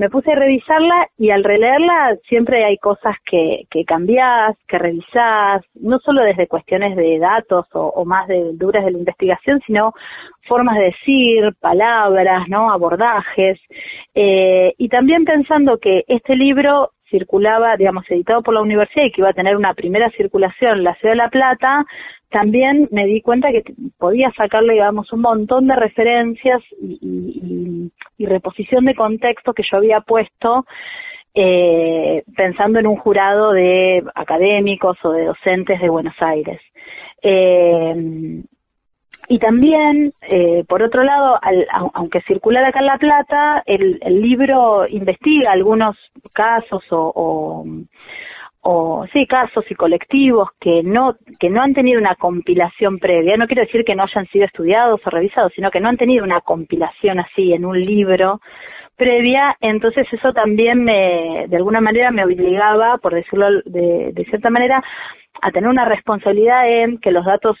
me puse a revisarla y al releerla siempre hay cosas que, que cambiás, que revisás, no solo desde cuestiones de datos o, más de duras de la investigación, sino formas de decir, palabras, ¿no? abordajes. Eh, y también pensando que este libro circulaba, digamos, editado por la universidad y que iba a tener una primera circulación en la Ciudad de La Plata, también me di cuenta que podía sacarle, digamos, un montón de referencias y, y, reposición de contexto que yo había puesto eh, pensando en un jurado de académicos o de docentes de Buenos Aires. Eh, y también, eh, por otro lado, aunque circular acá en La Plata, el, libro investiga algunos casos o, o, sí, casos y colectivos que no, que no han tenido una compilación previa. No quiero decir que no hayan sido estudiados o revisados, sino que no han tenido una compilación así en un libro previa, entonces eso también me, de alguna manera me obligaba, por decirlo de, de cierta manera, a tener una responsabilidad en que los datos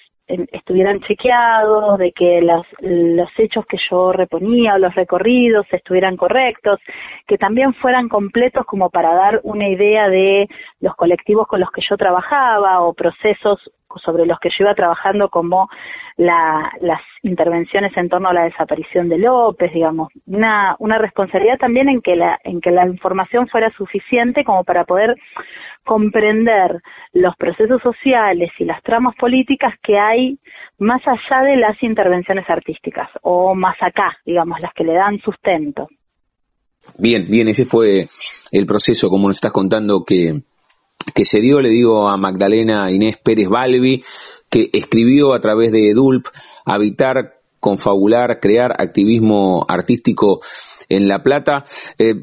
estuvieran chequeados, de que los, los hechos que yo reponía o los recorridos estuvieran correctos, que también fueran completos como para dar una idea de los colectivos con los que yo trabajaba o procesos sobre los que yo iba trabajando como la, las intervenciones en torno a la desaparición de López, digamos, una, una responsabilidad también en que la, en que la información fuera suficiente como para poder comprender los procesos sociales y las tramas políticas que hay más allá de las intervenciones artísticas o más acá, digamos, las que le dan sustento. Bien, bien, ese fue el proceso, como nos estás contando, que, que se dio, le digo a Magdalena Inés Pérez Balbi, que escribió a través de EDULP, Habitar, Confabular, Crear Activismo Artístico en La Plata. Eh,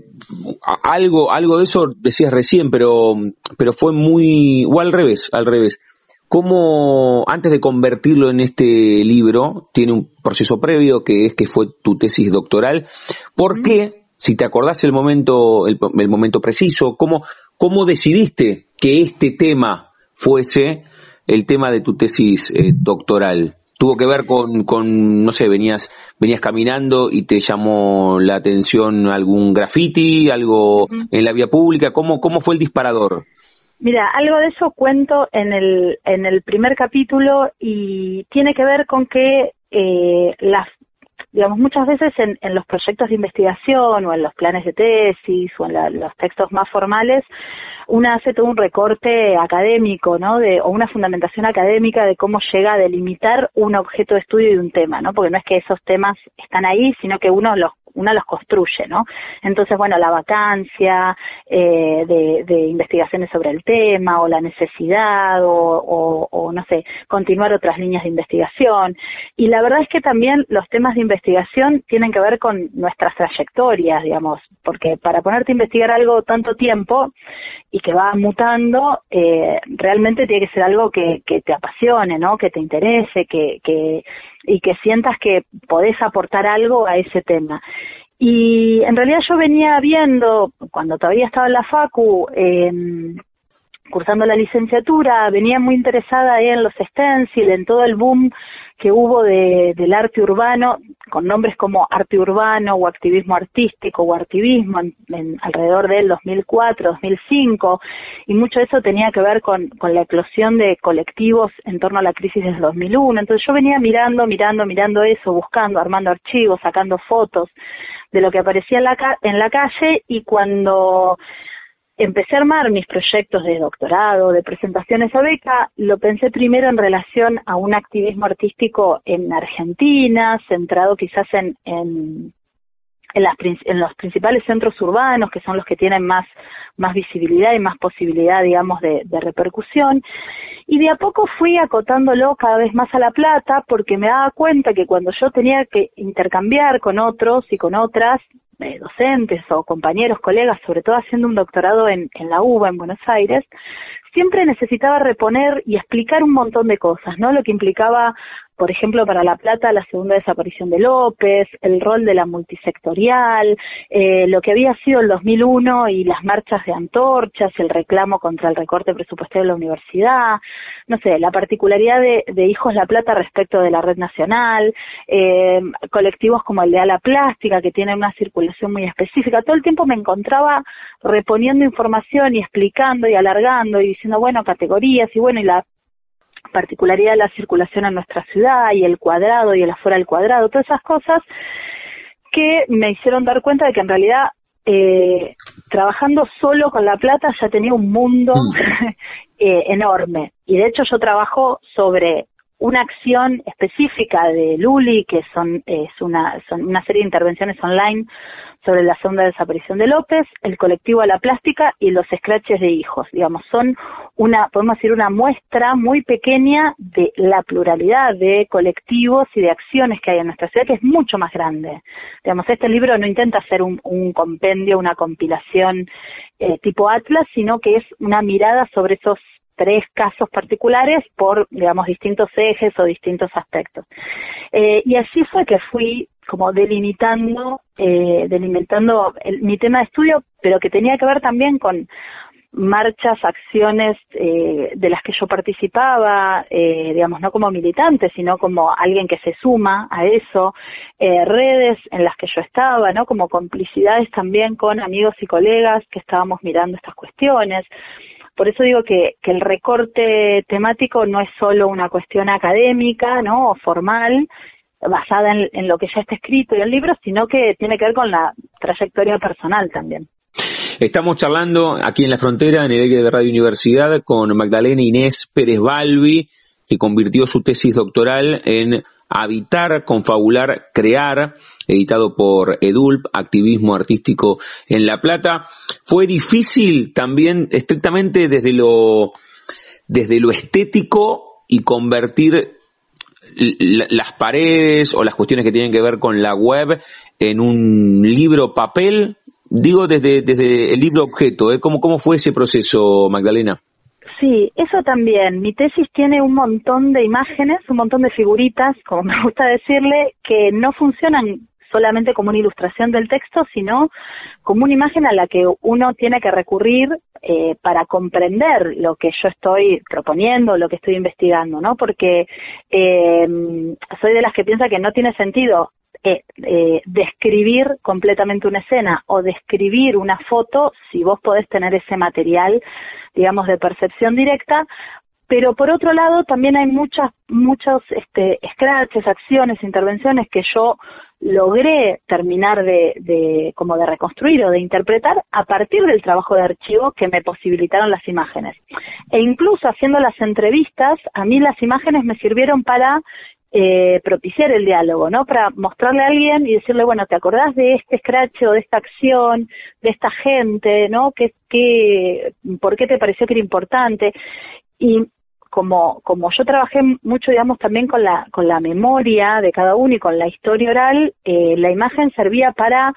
algo, algo de eso decías recién, pero, pero fue muy, o al revés, al revés. ¿Cómo, antes de convertirlo en este libro, tiene un proceso previo que es que fue tu tesis doctoral? ¿Por qué, si te acordás el momento, el, momento preciso, cómo, cómo decidiste que este tema fuese el tema de tu tesis eh, doctoral? tuvo que ver con, con, no sé, venías, venías caminando y te llamó la atención algún graffiti, algo en la vía pública, ¿cómo, cómo fue el disparador? Mira, algo de eso cuento en el, en el primer capítulo y tiene que ver con que eh, las digamos, muchas veces en, en, los proyectos de investigación o en los planes de tesis o en los textos más formales, una hace todo un recorte académico, ¿no? De, o una fundamentación académica de cómo llega a delimitar un objeto de estudio y un tema, ¿no? Porque no es que esos temas están ahí, sino que uno los uno los construye, ¿no? Entonces, bueno, la vacancia eh, de, investigaciones sobre el tema o la necesidad o, no sé, continuar otras líneas de investigación. Y la verdad es que también los temas de investigación tienen que ver con nuestras trayectorias, digamos, porque para ponerte a investigar algo tanto tiempo y que va mutando, eh, realmente tiene que ser algo que, que te apasione, ¿no? Que te interese, que, que y que sientas que podés aportar algo a ese tema. Y en realidad yo venía viendo, cuando todavía estaba en la FACU, eh, cursando la licenciatura, venía muy interesada en los stencil, en todo el boom que hubo de, del arte urbano, con nombres como arte urbano o activismo artístico o activismo en, alrededor del 2004, 2005, y mucho de eso tenía que ver con, con la eclosión de colectivos en torno a la crisis del 2001. Entonces yo venía mirando, mirando, mirando eso, buscando, armando archivos, sacando fotos de lo que aparecía en la, en la calle y cuando empecé a armar mis proyectos de doctorado, de presentaciones a beca, lo pensé primero en relación a un activismo artístico en Argentina, centrado quizás en, en, en, las, en los principales centros urbanos, que son los que tienen más, más visibilidad y más posibilidad, digamos, de, de repercusión. Y de a poco fui acotándolo cada vez más a La Plata, porque me daba cuenta que cuando yo tenía que intercambiar con otros y con otras, eh, docentes o compañeros, colegas, sobre todo haciendo un doctorado en, en la UBA en Buenos Aires, siempre necesitaba reponer y explicar un montón de cosas, ¿no? Lo que implicaba por ejemplo, para La Plata, la segunda desaparición de López, el rol de la multisectorial, eh, lo que había sido el 2001 y las marchas de antorchas, el reclamo contra el recorte presupuestario de la universidad, no sé, la particularidad de, Hijos La Plata respecto de la red nacional, eh, colectivos como el de Ala Plástica, que tienen una circulación muy específica. Todo el tiempo me encontraba reponiendo información y explicando y alargando y diciendo, bueno, categorías y bueno, y la particularidad de la circulación en nuestra ciudad y el cuadrado y el afuera del cuadrado, todas esas cosas que me hicieron dar cuenta de que en realidad eh, trabajando solo con La Plata ya tenía un mundo Mm. eh, enorme. Y de hecho yo trabajo sobre una acción específica de Luli, que son, es una, son una serie de intervenciones online sobre la segunda desaparición de López, el colectivo a la plástica y los scratches de hijos. Digamos, son una, podemos decir, una muestra muy pequeña de la pluralidad de colectivos y de acciones que hay en nuestra ciudad, que es mucho más grande. Digamos, este libro no intenta ser un, un compendio, una compilación eh, tipo Atlas, sino que es una mirada sobre esos tres casos particulares por, digamos, distintos ejes o distintos aspectos. Eh, y así fue que fui como delimitando, eh, delimitando el- mi tema de estudio, pero que tenía que ver también con marchas, acciones eh, de las que yo participaba, eh, digamos, no como militante, sino como alguien que se suma a eso, eh, redes en las que yo estaba, ¿no? Como complicidades también con amigos y colegas que estábamos mirando estas cuestiones. Por eso digo que, el recorte temático no es solo una cuestión académica, ¿no? O formal, basada en, en lo que ya está escrito y el libro, sino que tiene que ver con la trayectoria personal también. Estamos charlando aquí en la frontera, en el aire de Radio Universidad, con Magdalena Inés Pérez Balbi, que convirtió su tesis doctoral en Habitar, Confabular, Crear, editado por EDULP, Activismo Artístico en La Plata. Fue difícil también, estrictamente desde lo, desde lo estético y convertir las paredes o las cuestiones que tienen que ver con la web en un libro papel, digo desde, desde el libro objeto, ¿eh? ¿Cómo, ¿cómo fue ese proceso, Magdalena? Sí, eso también. Mi tesis tiene un montón de imágenes, un montón de figuritas, como me gusta decirle, que no funcionan solamente como una ilustración del texto, sino como una imagen a la que uno tiene que recurrir eh, para comprender lo que yo estoy proponiendo, lo que estoy investigando, ¿no? Porque eh, soy de las que piensa que no tiene sentido eh, eh, describir completamente una escena o describir una foto si vos podés tener ese material, digamos, de percepción directa, pero por otro lado también hay muchas, muchos este, scratches, acciones, intervenciones que yo logré terminar de, de, como de reconstruir o de interpretar a partir del trabajo de archivo que me posibilitaron las imágenes. E incluso haciendo las entrevistas, a mí las imágenes me sirvieron para eh, propiciar el diálogo, ¿no? Para mostrarle a alguien y decirle, bueno, ¿te acordás de este scratch o de esta acción, de esta gente, ¿no? ¿Qué, qué, ¿Por qué te pareció que era importante? Y como, como yo trabajé mucho, digamos, también con la, con la memoria de cada uno y con la historia oral, eh, la imagen servía para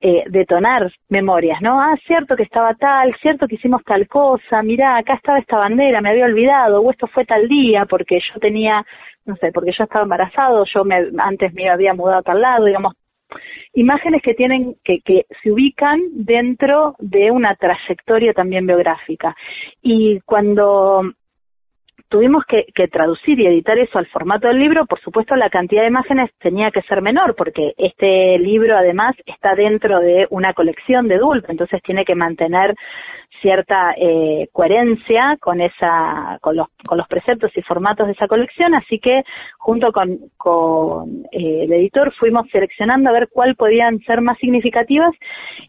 eh, detonar memorias, ¿no? Ah, cierto que estaba tal, cierto que hicimos tal cosa, mirá, acá estaba esta bandera, me había olvidado, o esto fue tal día porque yo tenía, no sé, porque yo estaba embarazado, yo me, antes me había mudado a tal lado, digamos, imágenes que tienen, que, que se ubican dentro de una trayectoria también biográfica. Y cuando tuvimos que, que, traducir y editar eso al formato del libro, por supuesto la cantidad de imágenes tenía que ser menor, porque este libro además está dentro de una colección de DULP, entonces tiene que mantener cierta eh, coherencia con esa con los con los preceptos y formatos de esa colección. Así que junto con, con eh, el editor fuimos seleccionando a ver cuál podían ser más significativas.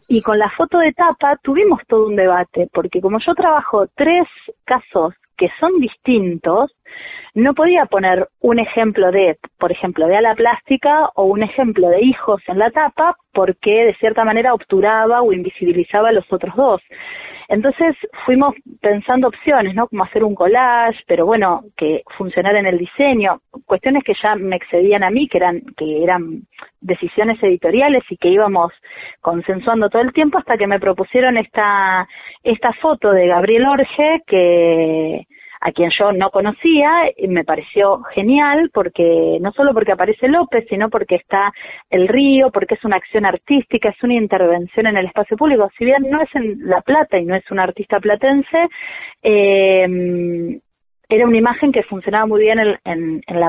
Y con la foto de tapa tuvimos todo un debate porque como yo trabajo tres casos que son distintos no podía poner un ejemplo de, por ejemplo, de ala plástica o un ejemplo de hijos en la tapa porque de cierta manera obturaba o invisibilizaba a los otros dos. Entonces fuimos pensando opciones, ¿no? Como hacer un collage, pero bueno, que funcionara en el diseño, cuestiones que ya me excedían a mí, que eran, que eran decisiones editoriales y que íbamos consensuando todo el tiempo hasta que me propusieron esta, esta foto de Gabriel Orge que, a quien yo no conocía, y me pareció genial porque no solo porque aparece López, sino porque está el río, porque es una acción artística, es una intervención en el espacio público. Si bien no es en La Plata y no es un artista platense, eh, era una imagen que funcionaba muy bien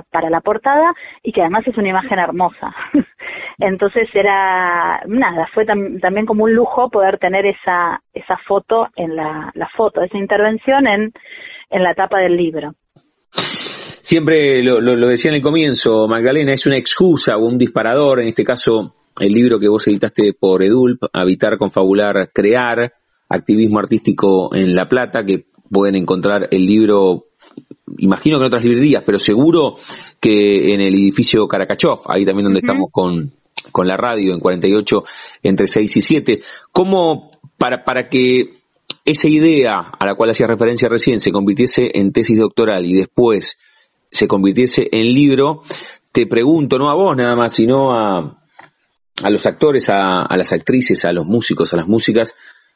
para la portada y que además es una imagen hermosa. Entonces era, nada, fue tam, también como un lujo poder tener esa, esa foto en la, la foto, esa intervención en, en la tapa del libro. Siempre lo, lo, lo, decía en el comienzo, Magdalena, es una excusa o un disparador, en este caso el libro que vos editaste por Edulp, Habitar, Confabular, Crear, Activismo Artístico en La Plata, que pueden encontrar el libro, imagino que en otras librerías, pero seguro que en el edificio Caracachov, ahí también donde estamos con, con la radio, en 48, entre 6 y 7. ¿Cómo, para, para que esa idea a la cual hacía referencia recién se convirtiese en tesis doctoral y después se convirtiese en libro, te pregunto, no a vos nada más, sino a, a los actores, a, a, las actrices, a los músicos, a las músicas,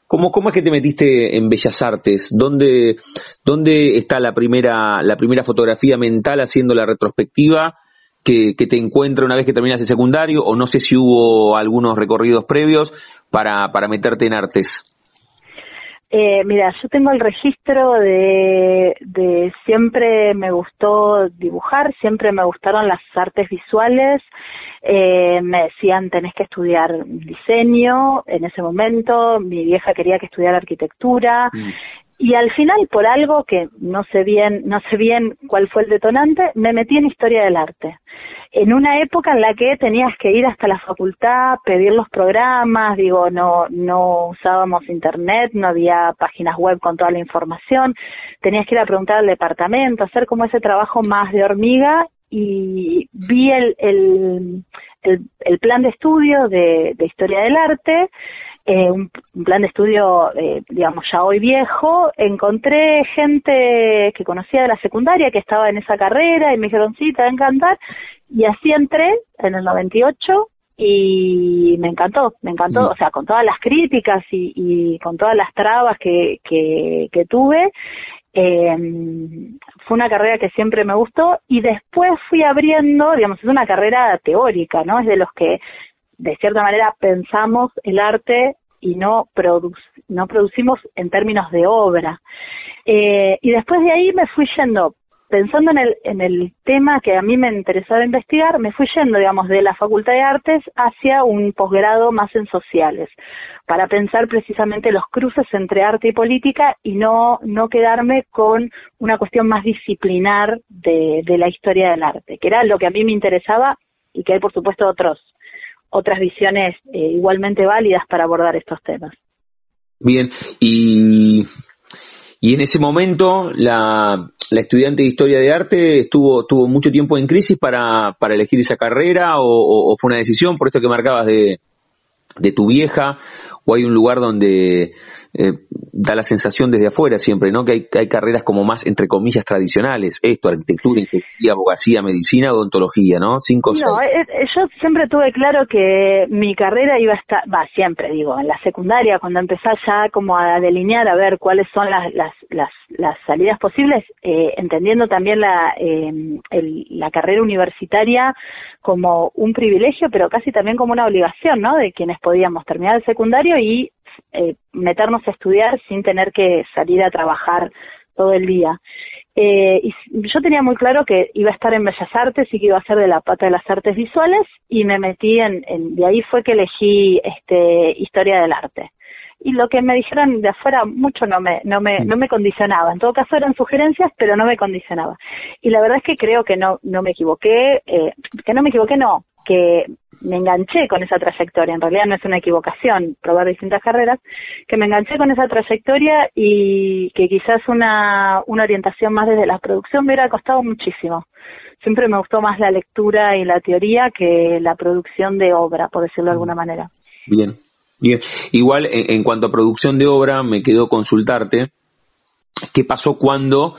¿cómo, cómo es que te metiste en Bellas Artes? ¿Dónde, dónde está la primera, la primera fotografía mental haciendo la retrospectiva que, que te encuentra una vez que terminas el secundario? O no sé si hubo algunos recorridos previos para, para meterte en artes. Eh, mira, yo tengo el registro de, de siempre me gustó dibujar, siempre me gustaron las artes visuales. Eh, me decían tenés que estudiar diseño en ese momento, mi vieja quería que estudiara arquitectura mm. Y al final por algo que no sé bien, no sé bien cuál fue el detonante, me metí en historia del arte. En una época en la que tenías que ir hasta la facultad, pedir los programas, digo, no, no usábamos internet, no había páginas web con toda la información, tenías que ir a preguntar al departamento, hacer como ese trabajo más de hormiga y vi el, el, el, plan de estudio de, de historia del arte eh, un, plan de estudio, eh, digamos, ya hoy viejo, encontré gente que conocía de la secundaria que estaba en esa carrera y me dijeron, sí, te va a encantar. Y así entré en el 98 y me encantó, me encantó, mm. o sea, con todas las críticas y, y con todas las trabas que, que, que tuve, eh, fue una carrera que siempre me gustó y después fui abriendo, digamos, es una carrera teórica, ¿no? Es de los que de cierta manera pensamos el arte y no, no producimos en términos de obra. Eh, y después de ahí me fui yendo, pensando en el, en el tema que a mí me interesaba investigar, me fui yendo, digamos, de la Facultad de Artes hacia un posgrado más en sociales, para pensar precisamente los cruces entre arte y política y no, no quedarme con una cuestión más disciplinar de, de la historia del arte, que era lo que a mí me interesaba y que hay, por supuesto, otros otras visiones eh, igualmente válidas para abordar estos temas. Bien, y, y en ese momento la, la estudiante de Historia de Arte estuvo tuvo mucho tiempo en crisis para, para elegir esa carrera o, fue una decisión por esto que marcabas de, de tu vieja o hay un lugar donde eh, da la sensación desde afuera siempre, ¿no? Que hay, hay, carreras como más, entre comillas, tradicionales. Esto, arquitectura, ingeniería, abogacía, medicina, odontología, ¿no? Cinco No, yo siempre tuve claro que mi carrera iba a estar, va, siempre digo, en la secundaria, cuando empezás ya como a delinear, a ver cuáles son las, las, las, las salidas posibles, eh, entendiendo también la, eh, el, la carrera universitaria como un privilegio, pero casi también como una obligación, ¿no? De quienes podíamos terminar el secundario y eh, meternos a estudiar sin tener que salir a trabajar todo el día. Eh, y yo tenía muy claro que iba a estar en Bellas Artes y que iba a ser de la pata de las artes visuales y me metí en, en de ahí fue que elegí este historia del arte. Y lo que me dijeron de afuera mucho no me no me no me condicionaba. En todo caso eran sugerencias pero no me condicionaba. Y la verdad es que creo que no no me equivoqué eh, que no me equivoqué no que me enganché con esa trayectoria, en realidad no es una equivocación probar distintas carreras, que me enganché con esa trayectoria y que quizás una, una orientación más desde la producción me hubiera costado muchísimo. Siempre me gustó más la lectura y la teoría que la producción de obra, por decirlo de alguna manera. Bien, bien. Igual en, en cuanto a producción de obra, me quedó consultarte, ¿qué pasó cuando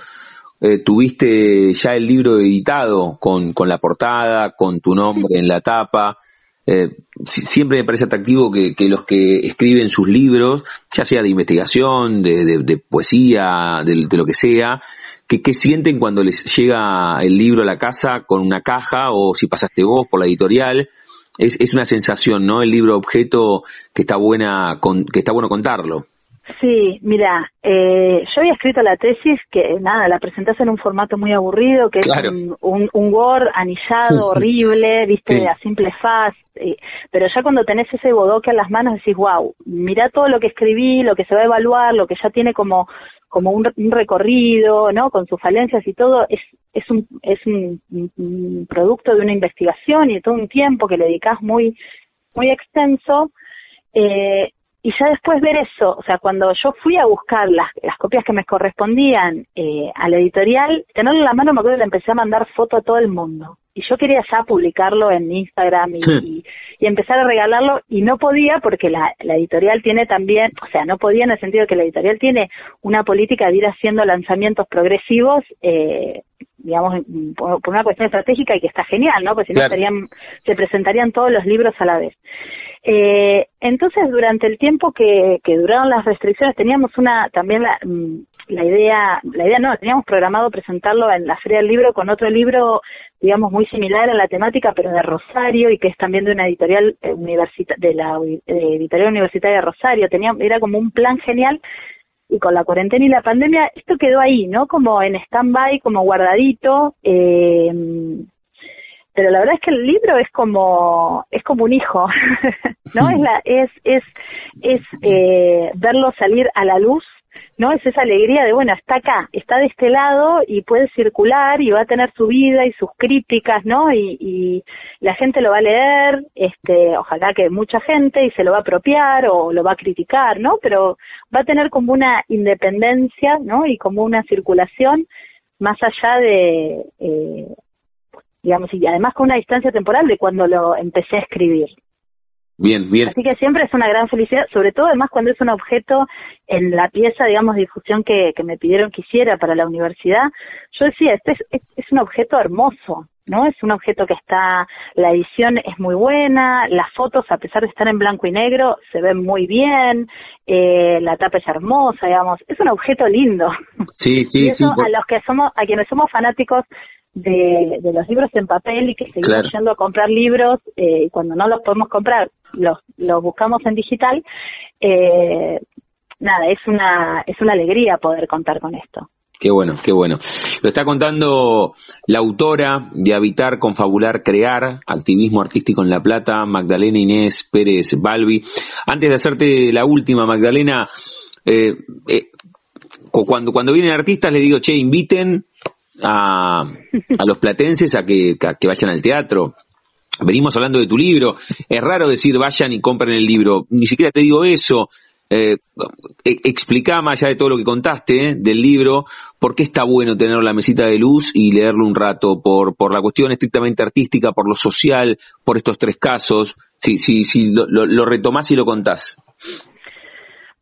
eh, tuviste ya el libro editado con, con la portada, con tu nombre en la tapa. Eh, siempre me parece atractivo que, que, los que escriben sus libros, ya sea de investigación, de, de, poesía, de, de, lo que sea, que, que sienten cuando les llega el libro a la casa con una caja o si pasaste vos por la editorial. Es, es una sensación, ¿no? El libro objeto que está buena, con, que está bueno contarlo. Sí, mira, eh, yo había escrito la tesis que, nada, la presentaste en un formato muy aburrido, que es un, un, Word anillado, horrible, viste, a simple faz, eh, pero ya cuando tenés ese bodoque en las manos decís, wow, mira todo lo que escribí, lo que se va a evaluar, lo que ya tiene como como un, recorrido, ¿no? Con sus falencias y todo, es, es, un, es un, un, producto de una investigación y de todo un tiempo que le dedicás muy muy extenso. Eh, y ya después ver eso, o sea, cuando yo fui a buscar las, las copias que me correspondían eh, a la editorial, tenerlo en la mano me acuerdo que le empecé a mandar foto a todo el mundo. Y yo quería ya publicarlo en Instagram y, y, empezar a regalarlo y no podía porque la, la, editorial tiene también, o sea, no podía en el sentido que la editorial tiene una política de ir haciendo lanzamientos progresivos, eh, digamos, por, una cuestión estratégica y que está genial, ¿no? Porque si no estarían, se presentarían todos los libros a la vez. Eh, entonces, durante el tiempo que, que, duraron las restricciones, teníamos una también la, mm, la, idea, la idea no, teníamos programado presentarlo en la Feria del Libro con otro libro, digamos, muy similar a la temática, pero de Rosario y que es también de una editorial eh, de la eh, editorial universitaria de Rosario. Tenía, era como un plan genial y con la cuarentena y la pandemia esto quedó ahí, ¿no? Como en stand-by, como guardadito. Eh, pero la verdad es que el libro es como es como un hijo no es la es es es eh, verlo salir a la luz no es esa alegría de bueno está acá está de este lado y puede circular y va a tener su vida y sus críticas no y, y la gente lo va a leer este ojalá que mucha gente y se lo va a apropiar o lo va a criticar no pero va a tener como una independencia no y como una circulación más allá de eh, digamos, y además con una distancia temporal de cuando lo empecé a escribir. Bien, bien. Así que siempre es una gran felicidad, sobre todo además cuando es un objeto en la pieza, digamos, de difusión que, que me pidieron que hiciera para la universidad. Yo decía, este es, es, un objeto hermoso, ¿no? Es un objeto que está, la edición es muy buena, las fotos, a pesar de estar en blanco y negro, se ven muy bien, eh, la tapa es hermosa, digamos, es un objeto lindo. Sí, sí, y eso a los que somos, a quienes somos fanáticos de, de, los libros en papel y que seguimos yendo a comprar libros eh, y cuando no los podemos comprar los, los buscamos en digital, eh, nada, es una, es una alegría poder contar con esto. Qué bueno, qué bueno. Lo está contando la autora de Habitar, Confabular, Crear, Activismo Artístico en La Plata, Magdalena Inés Pérez Balbi. Antes de hacerte la última, Magdalena, eh, eh, cuando, cuando vienen artistas les digo, che, inviten a, a los platenses a que, que vayan al teatro. Venimos hablando de tu libro. Es raro decir vayan y compren el libro. Ni siquiera te digo eso. Eh, e, explica más allá de todo lo que contaste eh, del libro, por qué está bueno tener la mesita de luz y leerlo un rato, por, por la cuestión estrictamente artística, por lo social, por estos tres casos. Si, si, si lo, lo, lo retomás y lo contás.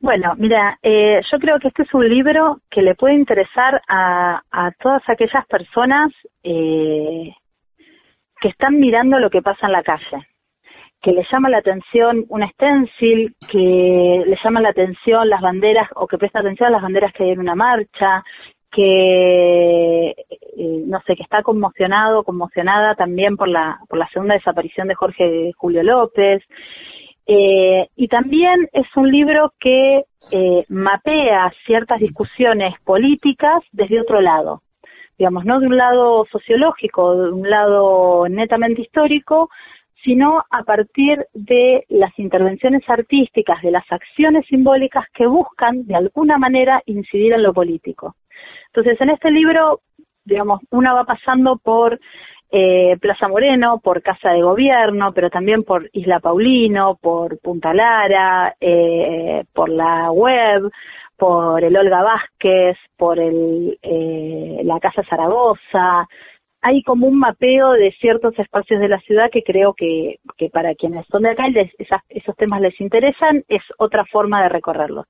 Bueno, mira, eh, yo creo que este es un libro que le puede interesar a, a todas aquellas personas eh, que están mirando lo que pasa en la calle, que les llama la atención un stencil, que les llama la atención las banderas o que presta atención a las banderas que hay en una marcha, que eh, no sé, que está conmocionado, conmocionada también por la por la segunda desaparición de Jorge Julio López, eh, y también es un libro que eh, mapea ciertas discusiones políticas desde otro lado, digamos, no de un lado sociológico, de un lado netamente histórico, sino a partir de las intervenciones artísticas, de las acciones simbólicas que buscan de alguna manera incidir en lo político. Entonces, en este libro, digamos, una va pasando por eh, Plaza Moreno, por Casa de Gobierno, pero también por Isla Paulino, por Punta Lara, eh, por la web, por el Olga Vázquez, por el, eh, la Casa Zaragoza, hay como un mapeo de ciertos espacios de la ciudad que creo que, que para quienes son de acá y esos temas les interesan, es otra forma de recorrerlos.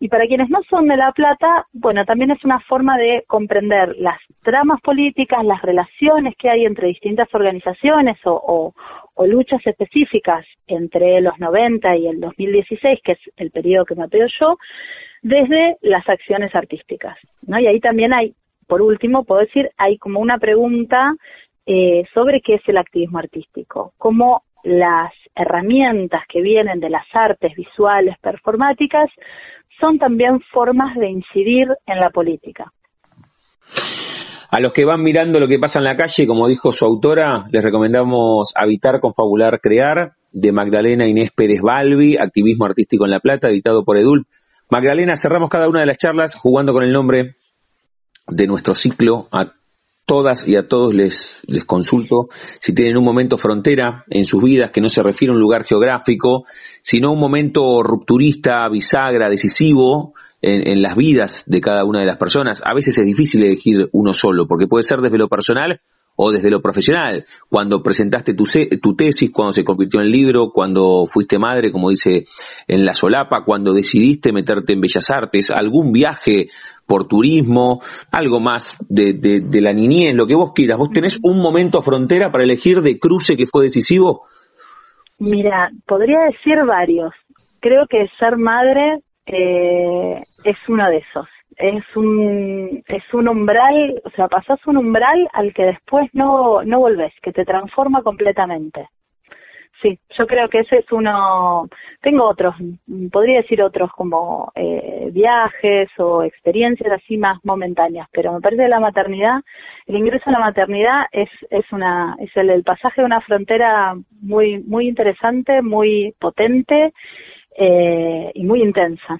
Y para quienes no son de La Plata, bueno, también es una forma de comprender las tramas políticas, las relaciones que hay entre distintas organizaciones o, o, o luchas específicas entre los 90 y el 2016, que es el periodo que mapeo yo, desde las acciones artísticas. ¿no? Y ahí también hay por último, puedo decir, hay como una pregunta eh, sobre qué es el activismo artístico, cómo las herramientas que vienen de las artes visuales performáticas son también formas de incidir en la política. A los que van mirando lo que pasa en la calle, como dijo su autora, les recomendamos Habitar, Confabular, Crear, de Magdalena Inés Pérez Balbi, Activismo Artístico en La Plata, editado por Edul. Magdalena, cerramos cada una de las charlas jugando con el nombre de nuestro ciclo todas y a todos les, les consulto si tienen un momento frontera en sus vidas que no se refiere a un lugar geográfico, sino un momento rupturista, bisagra, decisivo en, en, las vidas de cada una de las personas. A veces es difícil elegir uno solo, porque puede ser desde lo personal o desde lo profesional, cuando presentaste tu, tu, tesis, cuando se convirtió en libro, cuando fuiste madre, como dice en la solapa, cuando decidiste meterte en Bellas Artes, algún viaje por turismo, algo más de, de, de la niñez, lo que vos quieras. ¿Vos tenés un momento frontera para elegir de cruce que fue decisivo? Mira, podría decir varios. Creo que ser madre eh, es uno de esos es un es un umbral, o sea, pasas un umbral al que después no no volvés, que te transforma completamente. Sí, yo creo que ese es uno. Tengo otros, podría decir otros como eh, viajes o experiencias así más momentáneas, pero me parece la maternidad, el ingreso a la maternidad es es una es el, el pasaje de una frontera muy muy interesante, muy potente eh, y muy intensa.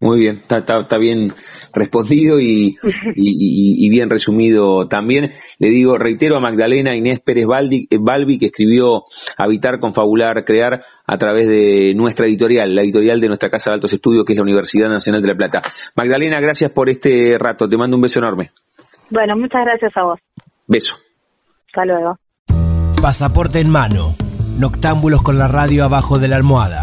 Muy bien, está, está, bien respondido y, y, y, bien resumido también. Le digo, reitero a Magdalena Inés Pérez Baldi, Balbi, que escribió Habitar, Confabular, Crear a través de nuestra editorial, la editorial de nuestra Casa de Altos Estudios, que es la Universidad Nacional de La Plata. Magdalena, gracias por este rato. Te mando un beso enorme. Bueno, muchas gracias a vos. Beso. Hasta luego. Pasaporte en mano. Noctámbulos con la radio abajo de la almohada